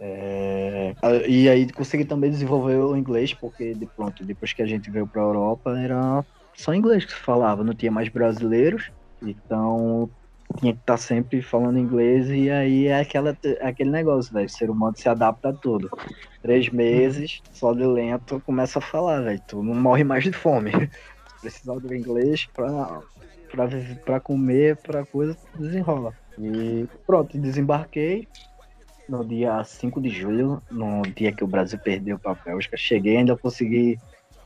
[SPEAKER 5] É, e aí consegui também desenvolver o inglês, porque de pronto, depois que a gente veio pra Europa, era só inglês que se falava, não tinha mais brasileiros, então tinha que estar sempre falando inglês, e aí é aquela, aquele negócio, velho, o ser humano se adapta a tudo. Três meses, só de lento, começa a falar, velho, tu não morre mais de fome. Precisava do inglês pra comer, pra coisa, desenrola. E pronto, desembarquei no dia 5 de julho, no dia que o Brasil perdeu pra Bélgica. Cheguei e ainda consegui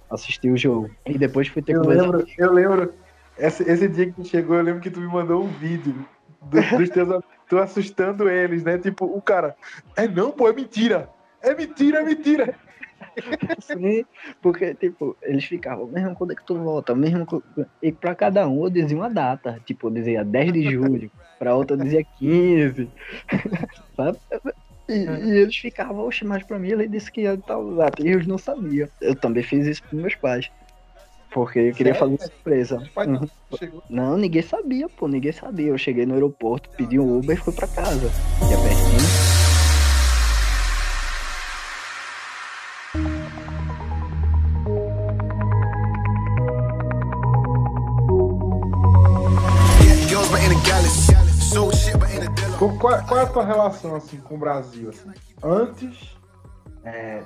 [SPEAKER 5] assistir o jogo. E depois fui ter
[SPEAKER 4] Eu
[SPEAKER 5] ver.
[SPEAKER 4] lembro, eu lembro. Esse, esse dia que tu chegou, eu lembro que tu me mandou um vídeo do- dos teus tu assustando eles, né? Tipo, o cara, é não, pô, é mentira. É mentira, é mentira.
[SPEAKER 5] Sim, porque, tipo, eles ficavam, mesmo quando é que tu volta, mesmo. E pra cada um eu dizia uma data. Tipo, eu dizia 10 de julho, pra outra eu dizia 15. Sabe? E, e eles ficavam, oxe, mas pra mim ele disse que ia tal data. E eles não sabiam. Eu também fiz isso pros meus pais. Porque eu queria
[SPEAKER 4] Sério?
[SPEAKER 5] fazer surpresa. Uhum.
[SPEAKER 4] não
[SPEAKER 5] ninguém sabia, pô, ninguém sabia. Eu cheguei no aeroporto, pedi um Uber e fui pra casa. Que é pertinho.
[SPEAKER 4] Qual, qual- é a tua relação assim com o Brasil? Assim? Antes, é,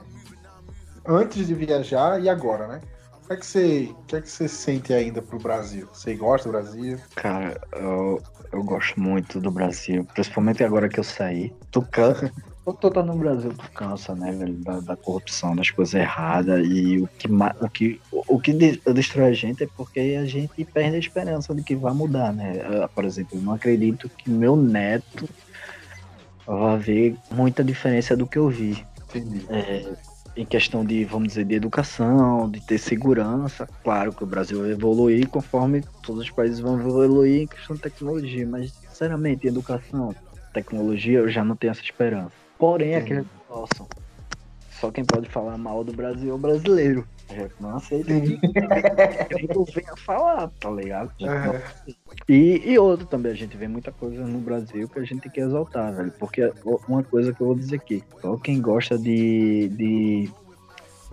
[SPEAKER 4] antes de viajar e agora, né? O que é que você, o que é que você sente ainda pro Brasil? Você gosta do Brasil?
[SPEAKER 5] Cara, eu, eu gosto muito do Brasil, principalmente agora que eu saí. Tu cansa. Quando tu tá no Brasil, tu cansa, né, velho, da, da corrupção, das coisas erradas. E o que, o que, o que de- destrói a gente é porque a gente perde a esperança de que vai mudar, né? Ah, Por exemplo, eu não acredito que meu neto vai ver muita diferença do que eu vi.
[SPEAKER 4] Entendi.
[SPEAKER 5] É, em questão de, vamos dizer, de educação, de ter segurança. Claro que o Brasil vai evoluir conforme todos os países vão evoluir em questão de tecnologia, mas, sinceramente, educação, tecnologia, eu já não tenho essa esperança. Porém, aqueles que possam. Só quem pode falar mal do Brasil é o brasileiro. Não aceito que gringo venha falar, tá ligado?
[SPEAKER 4] É.
[SPEAKER 5] E, e outro também, a gente vê muita coisa no Brasil que a gente tem que exaltar, velho. Porque uma coisa que eu vou dizer aqui, só quem gosta de, de,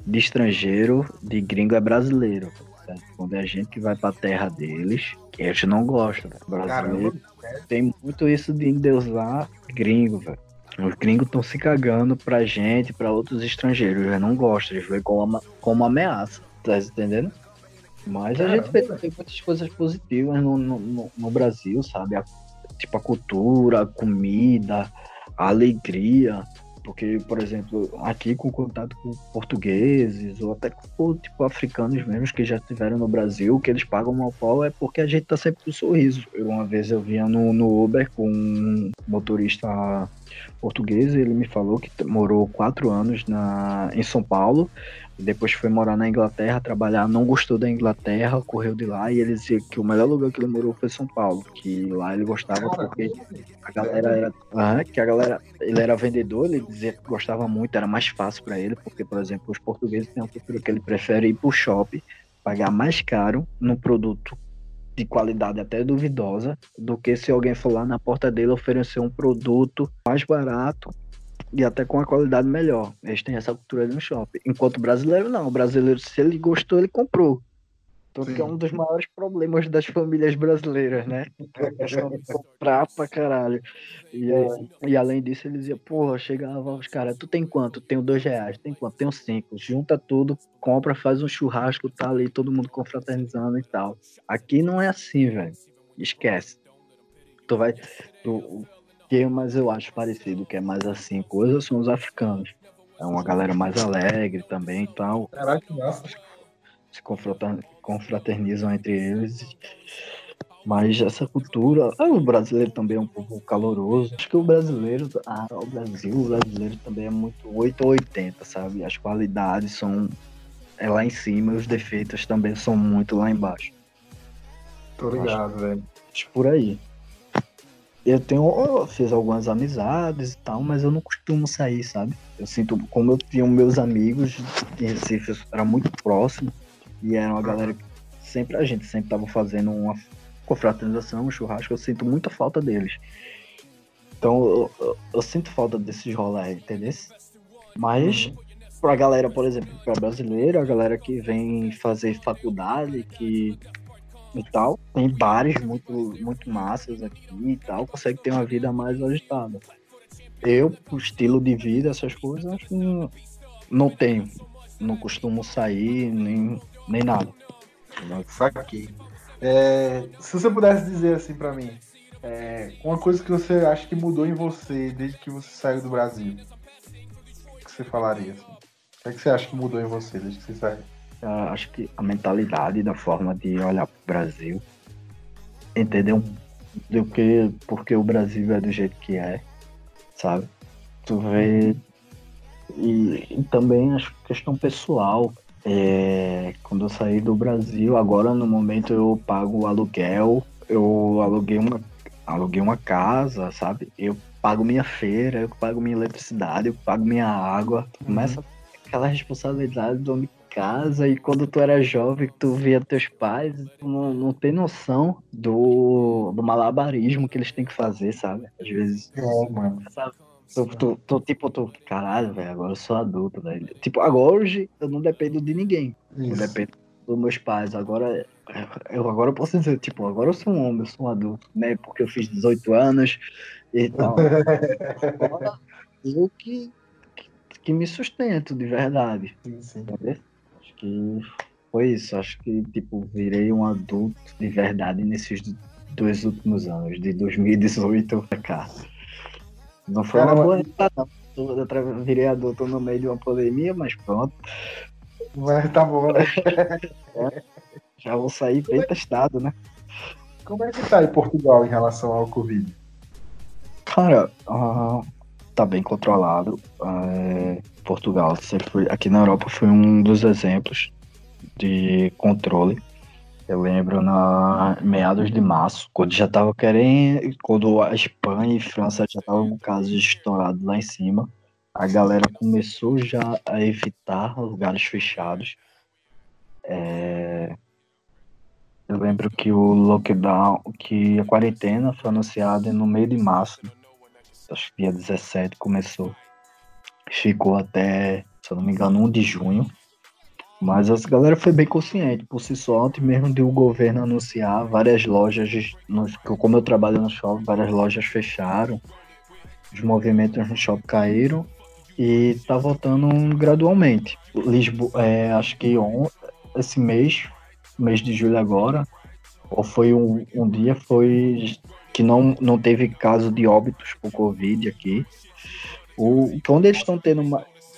[SPEAKER 5] de estrangeiro, de gringo, é brasileiro. certo? Quando é a gente que vai pra terra deles, que a gente não gosta, velho. Brasileiro tem muito isso de endeusar gringo, velho. Os gringos estão se cagando pra gente, pra outros estrangeiros. Eles não gostam, eles veem como, como ameaça. Tá entendendo? Mas a gente vê,
[SPEAKER 4] Caramba.
[SPEAKER 5] tem muitas coisas positivas no, no, no- no Brasil, sabe? A- tipo a cultura, a comida, a alegria. Porque, por exemplo, aqui com contato com portugueses ou até com tipo, africanos mesmo que já estiveram no Brasil, que eles pagam mal pau é porque a gente tá sempre com sorriso. Eu, uma vez eu vinha no, no Uber com um motorista português ele me falou que morou quatro anos na, em São Paulo depois foi morar na Inglaterra, trabalhar, não gostou da Inglaterra, correu de lá e ele dizia que o melhor lugar que ele morou foi São Paulo, que lá ele gostava porque a galera era, Aham, que a galera, ele era vendedor, ele dizia que gostava muito, era mais fácil para ele, porque por exemplo, os portugueses têm uma cultura que ele prefere ir pro shopping, pagar mais caro num produto de qualidade até duvidosa, do que se alguém for lá na porta dele oferecer um produto mais barato e até com a qualidade melhor. Eles têm essa cultura ali no shopping. Enquanto o brasileiro não. O brasileiro, se ele gostou, ele comprou.
[SPEAKER 4] Sim.
[SPEAKER 5] que é um dos maiores problemas das famílias brasileiras, né? A questão de comprar pra caralho. E, e além disso, ele dizia, porra, chegava os caras, tu tem quanto? Tenho dois reais, tem quanto? Tenho cinco. Junta tudo, compra, faz um churrasco, tá ali, todo mundo confraternizando e tal. Aqui não é assim, velho. Esquece. Tu vai. Tu, que mas eu acho parecido, que é mais assim, coisas são os africanos. É uma galera mais alegre também e tal
[SPEAKER 4] Caraca, que massa.
[SPEAKER 5] se confraternizam entre eles. Mas essa cultura. Ah, o brasileiro também é um pouco caloroso. Acho que o brasileiro. Ah, o Brasil, o brasileiro também é muito 8 ou 80, sabe? As qualidades são é lá em cima, os defeitos também são muito lá embaixo.
[SPEAKER 4] Tô ligado, velho.
[SPEAKER 5] Acho por aí. Eu tenho. Eu fiz algumas amizades e tal, mas eu não costumo sair, sabe? Eu sinto, como eu tinha meus amigos de Recife, era muito próximo, e era uma galera que sempre a gente sempre tava fazendo uma confraternização, um churrasco, eu sinto muita falta deles. Então eu, eu- eu sinto falta desses rolês, entendeu? Mas pra galera, por exemplo, pra brasileiro, a galera que vem fazer faculdade, que e tal. Tem bares muito, muito massas aqui e tal, consegue ter uma vida mais agitada. Eu, o estilo de vida, essas coisas, acho que não, não tenho. Não costumo sair, nem, nem nada.
[SPEAKER 4] Saquei. É, se você pudesse dizer assim pra mim, é, uma coisa que você acha que mudou em você desde que você saiu do Brasil, o que você falaria? Assim? O é que você acha que mudou em você desde que você saiu?
[SPEAKER 5] Acho que a mentalidade da forma de olhar pro Brasil, entender um, do que, porque o Brasil é do jeito que é, sabe? Tu vê E, e também acho que questão pessoal. É, quando eu saí do Brasil, agora no momento eu pago o aluguel, eu aluguei uma, aluguei uma casa, sabe? Eu pago minha feira, eu pago minha eletricidade, eu pago minha água. Começa aquela responsabilidade do homem casa e quando tu era jovem, tu via teus pais, tu não, não tem noção do, do malabarismo que eles têm que fazer, sabe? Às vezes
[SPEAKER 6] É, mano.
[SPEAKER 5] sabe? Tu, tu, tu, tipo, tu, caralho, velho, agora eu sou adulto, velho. Tipo, agora hoje eu não dependo de ninguém. Eu
[SPEAKER 6] Isso.
[SPEAKER 5] dependo dos meus pais. Agora, eu agora eu posso dizer, tipo, agora eu sou um homem, eu sou um adulto, né? Porque eu fiz 18 anos e tal. Eu que, que, que me sustento de verdade.
[SPEAKER 6] Sim, sim.
[SPEAKER 5] Entendeu? Que foi isso. Acho que, tipo, virei um adulto de verdade nesses dois últimos anos, de 2018 pra cá. Não foi
[SPEAKER 6] Cara,
[SPEAKER 5] uma boa não. Eu virei adulto no meio de uma pandemia, mas pronto.
[SPEAKER 6] Mas tá bom, né?
[SPEAKER 5] Já vou sair bem testado, né?
[SPEAKER 6] Como é que tá aí Portugal em relação ao Covid?
[SPEAKER 5] Cara, ah, tá bem controlado. É, Portugal sempre foi, aqui na Europa foi um dos exemplos de controle. Eu lembro na meados de março, quando já tava querendo, quando a Espanha e França já estavam com casos estourados lá em cima, a galera começou já a evitar lugares fechados. É, Eu lembro que o lockdown, que a quarentena foi anunciada no meio de março, acho que dia 17 começou. Ficou até, se eu não me engano, 1 de junho. Mas a galera foi bem consciente por si só, antes mesmo de o governo anunciar, várias lojas, como eu trabalho no shopping, várias lojas fecharam, os movimentos no shopping caíram e tá voltando gradualmente. Lisboa, é, acho que on, esse mês, mês de julho agora, ou foi um, um dia, foi que não, não teve caso de óbitos por Covid aqui. O, que onde eles estão tendo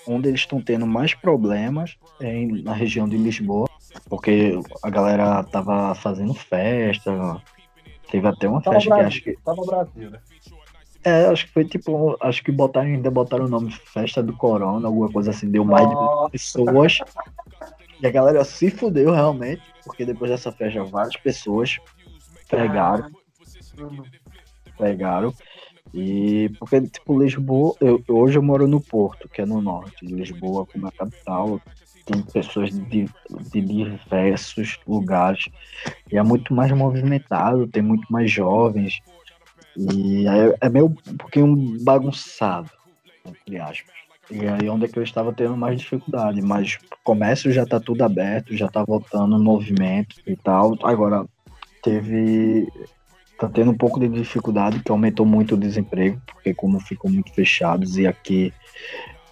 [SPEAKER 5] onde eles estão tendo mais problemas é em- na região de Lisboa, porque a galera tava fazendo festa, teve até uma
[SPEAKER 6] no
[SPEAKER 5] festa que
[SPEAKER 6] Brasil,
[SPEAKER 5] acho que
[SPEAKER 6] no Brasil, né?
[SPEAKER 5] é, acho que foi tipo, acho que botaram ainda botaram o nome Festa do Corona, alguma coisa assim, deu mais de
[SPEAKER 6] Nossa.
[SPEAKER 5] pessoas. E a galera se fudeu realmente, porque depois dessa festa várias pessoas pegaram, pegaram. E porque, tipo, Lisboa, eu, hoje eu moro no Porto, que é no norte. Lisboa, como é a capital, tem pessoas de, de diversos lugares. E é muito mais movimentado, tem muito mais jovens. E é, é meio um pouquinho bagunçado, entre aspas. E aí onde é que eu estava tendo mais dificuldade. Mas o comércio já tá tudo aberto, já tá voltando no movimento e tal. Agora, teve. Tá tendo um pouco de dificuldade, que aumentou muito o desemprego, porque como ficam muito fechados, e aqui,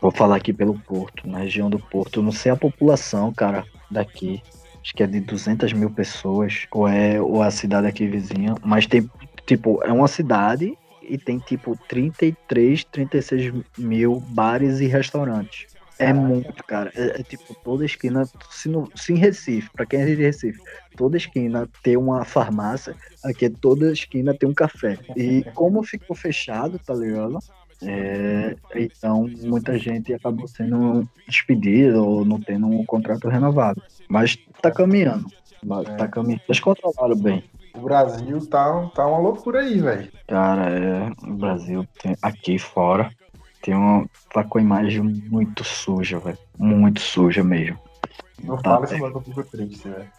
[SPEAKER 5] vou falar aqui pelo Porto, na região do Porto, não sei a população, cara, daqui, acho que é de 200 mil pessoas, ou é ou a cidade aqui vizinha, mas tem, tipo, é uma cidade e tem, tipo, 33, 36 mil bares e restaurantes. É muito, cara. É, é, tipo, toda esquina, se, no, se em Recife, pra quem é de Recife, toda esquina tem uma farmácia, aqui toda esquina tem um café. E como ficou fechado, tá ligado? É, então muita gente acabou sendo despedida ou não tendo um contrato renovado. Mas tá caminhando. Tá caminhando. Eles controlaram bem.
[SPEAKER 6] O Brasil tá, tá uma loucura aí, velho.
[SPEAKER 5] Cara, é, o Brasil tem, aqui fora tem uma, tá com a imagem muito suja, velho. Muito suja mesmo.
[SPEAKER 6] Não
[SPEAKER 5] Tá
[SPEAKER 6] fala
[SPEAKER 5] bem.
[SPEAKER 6] bagulho, eu fico triste, velho.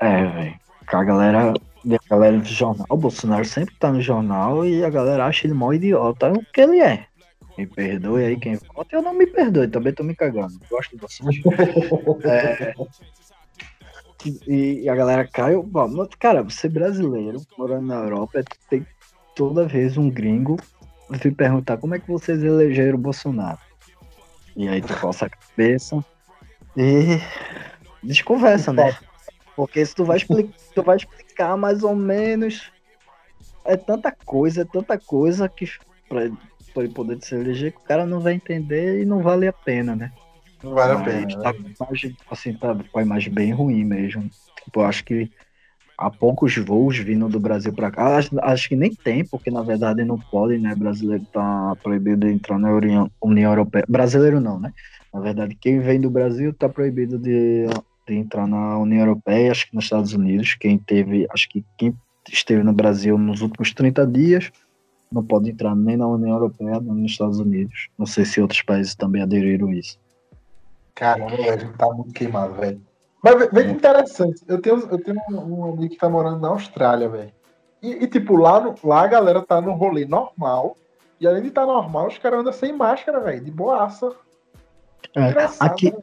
[SPEAKER 5] É, velho. A galera, a galera do jornal, o Bolsonaro sempre tá no jornal e a galera acha ele mó idiota. É o que ele é. Me perdoe aí quem vota, eu não me perdoe, também tô me cagando. Gosto de vocês. É, e, e a galera cai. bom, mas, Cara, você brasileiro, morando na Europa, tem toda vez um gringo vir perguntar como é que vocês elegeram o Bolsonaro. E aí tu coça a cabeça e desconversa, né? Porque se tu vai, explicar, tu vai explicar mais ou menos. É tanta coisa, é tanta coisa que pra, pra ele poder se eleger que o cara não vai entender e não vale a pena, né?
[SPEAKER 6] Não vale a
[SPEAKER 5] Mas
[SPEAKER 6] pena.
[SPEAKER 5] Tá
[SPEAKER 6] né?
[SPEAKER 5] a imagem, assim, tá com a imagem bem ruim mesmo. Tipo, eu acho que há poucos voos vindo do Brasil para cá. Acho, acho que nem tem, porque na verdade não pode, né? Brasileiro tá proibido de entrar na União, União Europeia. Brasileiro não, né? Na verdade, quem vem do Brasil tá proibido de, de entrar na União Europeia, acho que nos Estados Unidos. Quem teve, acho que quem esteve no Brasil nos últimos 30 dias não pode entrar nem na União Europeia nem nos Estados Unidos. Não sei se outros países também aderiram isso.
[SPEAKER 6] Caramba, velho, a tá muito queimado, velho. Mas vê que interessante. Eu tenho, eu tenho um, amigo que tá morando na Austrália, velho. E, e, tipo, lá, no- lá a galera tá no rolê normal. E além de estar normal, os caras andam sem máscara, velho. De boaça.
[SPEAKER 5] É, aqui,
[SPEAKER 6] né?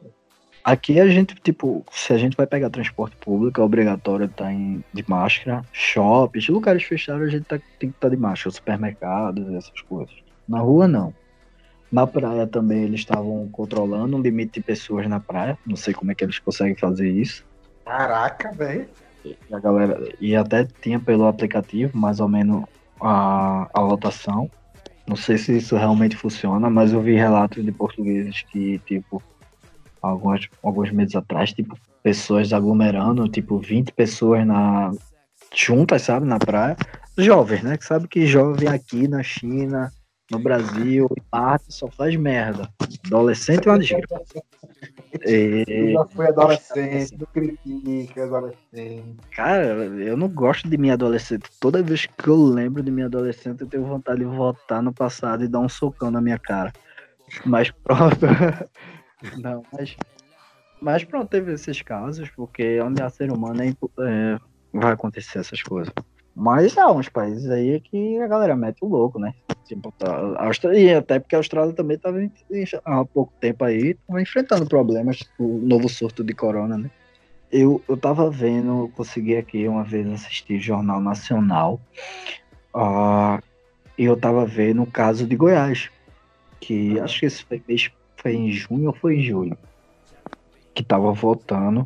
[SPEAKER 5] Aqui a gente, tipo, se a gente vai pegar transporte público, é obrigatório estar em, de máscara. Shoppings, lugares fechados, a gente tá- tem que estar de máscara. Supermercados, essas coisas. Na rua, não. Na praia também eles estavam controlando o limite de pessoas na praia. Não sei como é que eles conseguem fazer isso.
[SPEAKER 6] Caraca, velho.
[SPEAKER 5] E a galera, e até tinha pelo aplicativo mais ou menos a, a lotação. Não sei se isso realmente funciona, mas eu vi relatos de portugueses que, tipo, alguns, alguns meses atrás, tipo, pessoas aglomerando, tipo, 20 pessoas na juntas, sabe, na praia. Jovens, né? Que sabe que jovem aqui na China, no Brasil, em Marte, só faz merda. Adolescente é uma desgraça. E-
[SPEAKER 6] já fui adolescente, não critica adolescente.
[SPEAKER 5] Cara, eu não gosto de minha adolescente. Toda vez que eu lembro de minha adolescente, eu tenho vontade de voltar no passado e dar um socão na minha cara. Mas pronto. Não, mas. Mas pronto, teve esses casos, porque onde há ser humano é, é, vai acontecer essas coisas. Mas há uns países aí que a galera mete o louco, né? Tipo, a Austrália, até porque a Austrália também estava há pouco tempo aí, tava enfrentando problemas, o novo surto de corona, né? Eu, eu tava vendo, consegui aqui uma vez assistir Jornal Nacional, ah, e eu tava vendo o caso de Goiás, que acho que esse foi, foi em junho ou foi em julho, que tava voltando,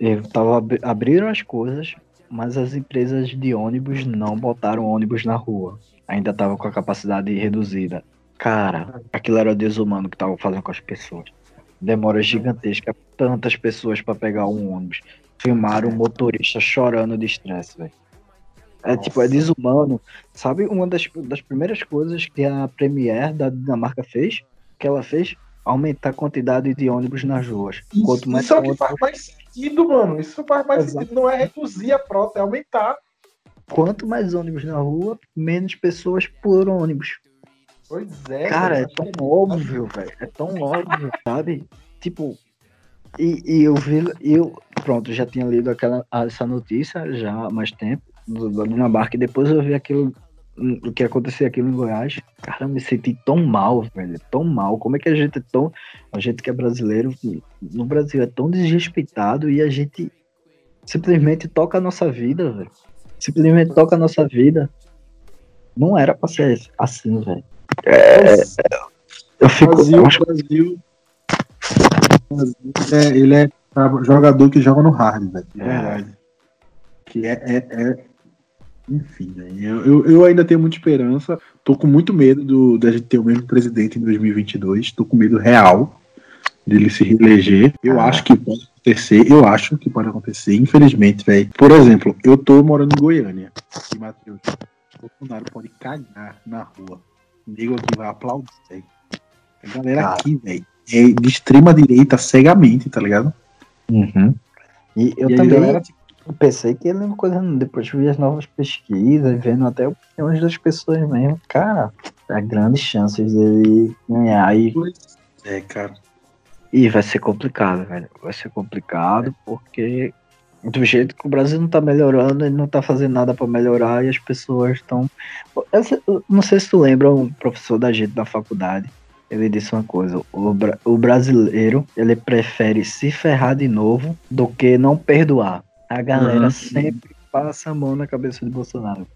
[SPEAKER 5] eu tava, abri- abriram as coisas, mas as empresas de ônibus não botaram ônibus na rua, ainda tava com a capacidade reduzida. Cara, aquilo era desumano que tava fazendo com as pessoas demora gigantesca, tantas pessoas para pegar um ônibus. Filmaram o motorista chorando de estresse, velho. É tipo, é desumano. Sabe uma das, das primeiras coisas que a Premier da Dinamarca fez? Que ela fez? Aumentar a quantidade de ônibus nas ruas.
[SPEAKER 6] Isso,
[SPEAKER 5] Quanto mais
[SPEAKER 6] isso é o que faz mais sentido, mano. Isso faz mais
[SPEAKER 5] Exato.
[SPEAKER 6] sentido. Não é reduzir a frota, é aumentar.
[SPEAKER 5] quanto mais ônibus na rua, menos pessoas por ônibus.
[SPEAKER 6] Pois é.
[SPEAKER 5] Cara, é tão óbvio, velho. É tão óbvio, sabe? Tipo, e, e eu vi, eu, pronto, já tinha lido aquela, essa notícia já há mais tempo, do, da Dinamarca, e depois eu vi aquilo, o que acontecia aquilo em Goiás. Cara, eu me senti tão mal, velho, tão mal. Como é que a gente é tão, a gente que é brasileiro, no Brasil é tão desrespeitado e a gente simplesmente toca a nossa vida, velho. Simplesmente toca a nossa vida. Não era pra ser assim, velho. Eu fico.
[SPEAKER 4] Brasil,
[SPEAKER 5] eu acho-
[SPEAKER 4] Brasil, Brasil é- ele é jogador que joga no hard, velho.
[SPEAKER 5] É.
[SPEAKER 4] verdade. Que é. é- é- Enfim, velho. Eu, eu, eu ainda tenho muita esperança. Tô com muito medo do, da gente ter o mesmo presidente em 2022. Tô com medo real dele se reeleger. Eu
[SPEAKER 5] Ah.
[SPEAKER 4] acho que pode acontecer. Eu acho que pode acontecer, infelizmente, velho. Por exemplo, eu tô morando em Goiânia. E, Matheus, o Bolsonaro pode cagar na rua. O nego aqui vai aplaudir, velho. A galera
[SPEAKER 5] Cara.
[SPEAKER 4] aqui, velho, é de extrema direita cegamente, tá ligado?
[SPEAKER 5] Uhum. E eu
[SPEAKER 4] E
[SPEAKER 5] também
[SPEAKER 4] galera,
[SPEAKER 5] pensei que ele é coisa. Depois vi as novas pesquisas, vendo até opiniões das pessoas mesmo. Cara, há grandes chances dele ganhar e,
[SPEAKER 4] É, cara.
[SPEAKER 5] e vai ser complicado, velho. Vai ser complicado porque do jeito que o Brasil não tá melhorando, ele não tá fazendo nada pra melhorar e as pessoas estão. Não sei se tu lembra um professor da gente da faculdade. Ele disse uma coisa, o, bra- o brasileiro, ele prefere se ferrar de novo do que não perdoar. A galera
[SPEAKER 4] Uhum.
[SPEAKER 5] sempre passa a mão na cabeça de Bolsonaro.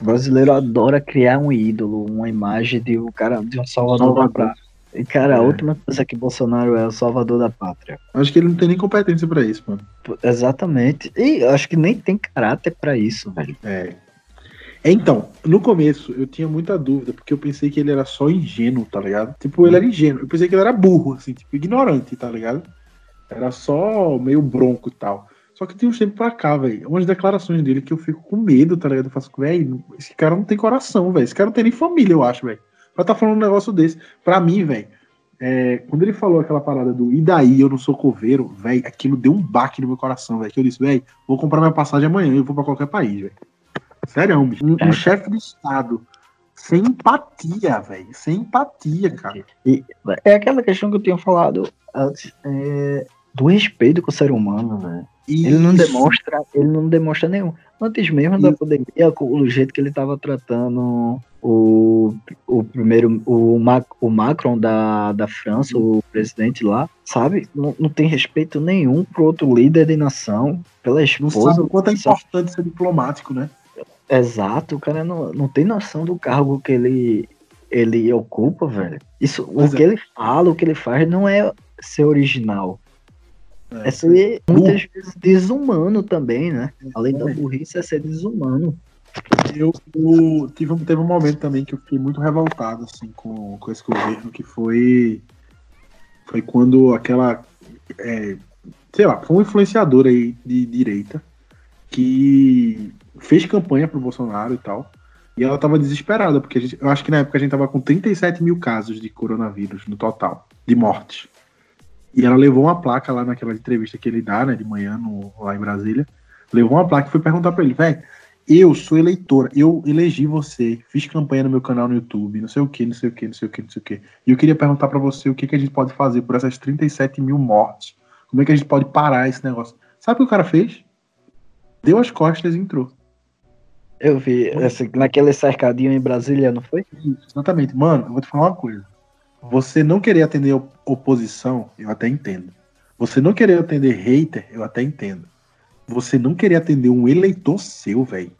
[SPEAKER 5] O brasileiro adora criar um ídolo, uma imagem de um cara, de um salvador, da
[SPEAKER 4] Salvador.
[SPEAKER 5] pátria. E, cara, a
[SPEAKER 4] É.
[SPEAKER 5] última coisa que Bolsonaro é o salvador da pátria.
[SPEAKER 4] Acho que ele não tem nem competência pra isso, mano.
[SPEAKER 5] Exatamente. E eu acho que nem tem caráter pra isso, velho.
[SPEAKER 4] É. É, Então, no começo eu tinha muita dúvida, porque eu pensei que ele era só ingênuo, tá ligado? Tipo, ele era ingênuo. Eu pensei que ele era burro, assim, tipo, ignorante, tá ligado? Era só meio bronco e tal. Só que tem uns tempos pra cá, velho. Umas declarações dele que eu fico com medo, tá ligado? Eu faço, velho, esse cara não tem coração, velho. Esse cara não tem nem família, eu acho, velho. Pra tá falando um negócio desse. Pra mim, velho, é, quando ele falou aquela parada do e daí eu não sou coveiro, velho, aquilo deu um baque no meu coração, velho. Que eu disse, velho, vou comprar minha passagem amanhã e vou pra qualquer país, velho. Sério, bicho. Um, um chefe de Estado sem empatia, velho. Sem empatia, cara.
[SPEAKER 5] É aquela questão que eu tinha falado antes, é, do respeito com o ser humano, velho. Ele não demonstra, ele não demonstra nenhum. Antes mesmo da
[SPEAKER 4] Isso.
[SPEAKER 5] pandemia, com o jeito que ele tava tratando o, o primeiro, o, Mac, o Macron da, da França, o presidente lá, sabe? Não, não tem respeito nenhum pro outro líder de nação, pela
[SPEAKER 4] Não
[SPEAKER 5] esposa.
[SPEAKER 4] sabe o quanto é importante ser diplomático, né?
[SPEAKER 5] Exato, o cara não, não tem noção do cargo que ele, ele ocupa, velho. Isso, o
[SPEAKER 4] é.
[SPEAKER 5] que ele fala, o que ele faz não é ser original. É,
[SPEAKER 4] É,
[SPEAKER 5] ser muitas vezes desumano também, né? Além da burrice, é ser desumano.
[SPEAKER 4] Eu, eu tive, um- teve um momento também que eu fiquei muito revoltado assim, com, com esse governo, que foi, foi quando aquela. é, sei lá, foi um influenciador aí de direita que fez campanha pro Bolsonaro e tal. E ela tava desesperada, porque a gente, eu acho que na época a gente tava com 37 mil casos de coronavírus no total, de mortes. E ela levou uma placa lá naquela entrevista que ele dá, né, de manhã no, lá em Brasília. Levou uma placa e foi perguntar pra ele, velho, eu sou eleitora, eu elegi você, fiz campanha no meu canal no YouTube, não sei o que, não sei o que, não sei o que, não sei o que. E eu queria perguntar pra você o que, que a gente pode fazer por essas 37 mil mortes. Como é que a gente pode parar esse negócio? Sabe o que o cara fez? Deu as costas e entrou.
[SPEAKER 5] Eu vi esse- naquele cercadinho em Brasília, não foi?
[SPEAKER 4] Isso, exatamente. Mano, eu vou te falar uma coisa. Você não querer atender op- oposição, eu até entendo. Você não querer atender hater, eu até entendo. Você não querer atender um eleitor seu, velho.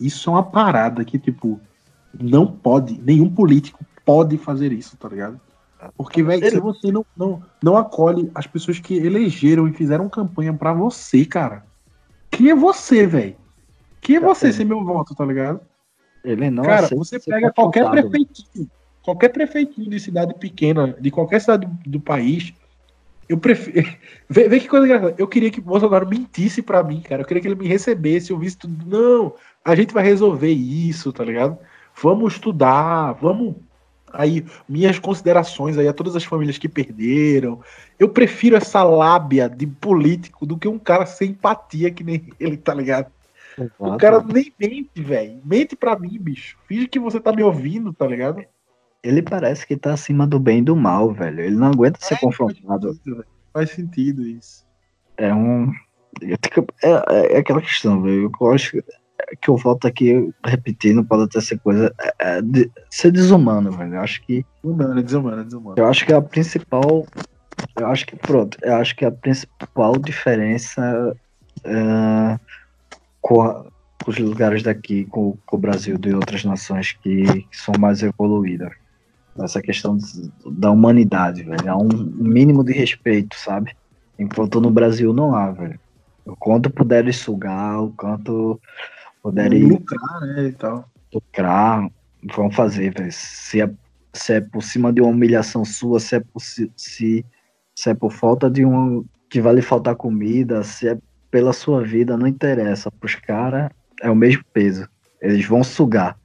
[SPEAKER 4] Isso é uma parada que, tipo, não pode, nenhum político pode fazer isso, tá ligado? Porque, velho, se você não, não, não acolhe as pessoas que elegeram e fizeram campanha pra você, cara. Quem é você, velho? Quem é você ser meu voto, tá ligado?
[SPEAKER 5] Ele não
[SPEAKER 4] Cara, você pega qualquer prefeitinho, qualquer prefeitinho de cidade pequena, de qualquer cidade do, do país, eu prefiro. Vê, vê que coisa engraçada. Eu queria que o Bolsonaro mentisse pra mim, cara. Eu queria que ele me recebesse, eu visse tudo. Não, a gente vai resolver isso, tá ligado? Vamos estudar, vamos. Aí, minhas considerações aí a todas as famílias que perderam. Eu prefiro essa lábia de político do que um cara sem empatia que nem ele, tá ligado? O
[SPEAKER 5] Exato.
[SPEAKER 4] cara nem mente, velho. Mente pra mim, bicho. Finge que você tá me ouvindo, tá ligado?
[SPEAKER 5] Ele parece que tá acima do bem e do mal, velho. Ele não aguenta ser confrontado.
[SPEAKER 4] Faz sentido, velho. Faz sentido isso.
[SPEAKER 5] É um. que- É, é aquela questão, velho. Eu acho que eu volto aqui repetindo, pode até ser coisa. É, é de- ser desumano, velho. Eu acho que.
[SPEAKER 4] Humano, é desumano, é desumano.
[SPEAKER 5] Eu acho que a principal. Eu acho que, pronto, eu acho que a principal diferença é, com, a- com os lugares daqui, com, com o Brasil de outras nações que, que são mais evoluídas. Essa questão da humanidade, velho. Há um mínimo de respeito, sabe? Enquanto no Brasil não há, velho. O quanto puderem sugar, o quanto puderem
[SPEAKER 4] Lucrar, né, e tal.
[SPEAKER 5] lucrar, vão fazer, velho. Se é, se é por cima de uma humilhação sua, se é por, se, se é por falta de um. que vai lhe faltar comida, se é pela sua vida, não interessa. Pros caras é o mesmo peso. Eles vão sugar.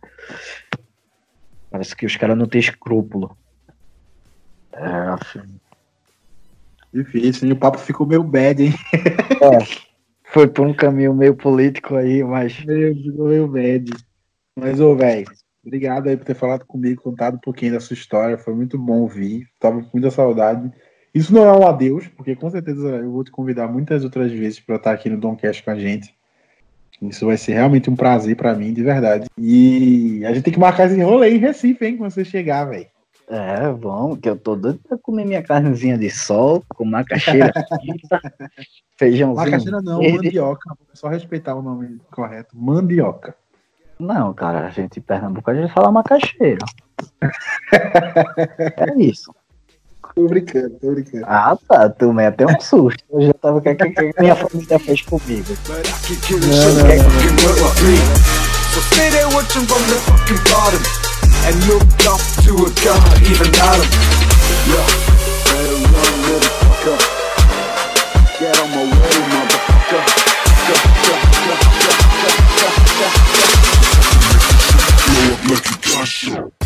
[SPEAKER 5] Parece que os caras não têm escrúpulo. É,
[SPEAKER 4] Difícil, hein? O papo ficou meio bad, hein?
[SPEAKER 5] foi por um caminho meio político aí, mas.
[SPEAKER 4] Meio, ficou meio bad. Mas, ô, velho, obrigado aí por ter falado comigo, contado um pouquinho da sua história. Foi muito bom ouvir. Tava com muita saudade. Isso não é um adeus, porque com certeza eu vou te convidar muitas outras vezes para estar aqui no Domcast com a gente. Isso vai ser realmente um prazer para mim, de verdade. E a gente tem que marcar esse rolê em Recife, hein, quando você chegar, velho.
[SPEAKER 5] É, vamos, que eu tô doido pra comer minha carnezinha de sol, com macaxeira frita, feijãozinho.
[SPEAKER 4] Macaxeira não,
[SPEAKER 5] verde.
[SPEAKER 4] mandioca. Vou só respeitar o nome correto. Mandioca.
[SPEAKER 5] Não, cara, a gente em Pernambuco a gente fala macaxeira. é isso.
[SPEAKER 4] Tô brincando, tô brincando.
[SPEAKER 5] Ah, tá. Tu até um susto. Eu já tava. O que, que, minha família fez comigo?
[SPEAKER 2] Não, não, my show.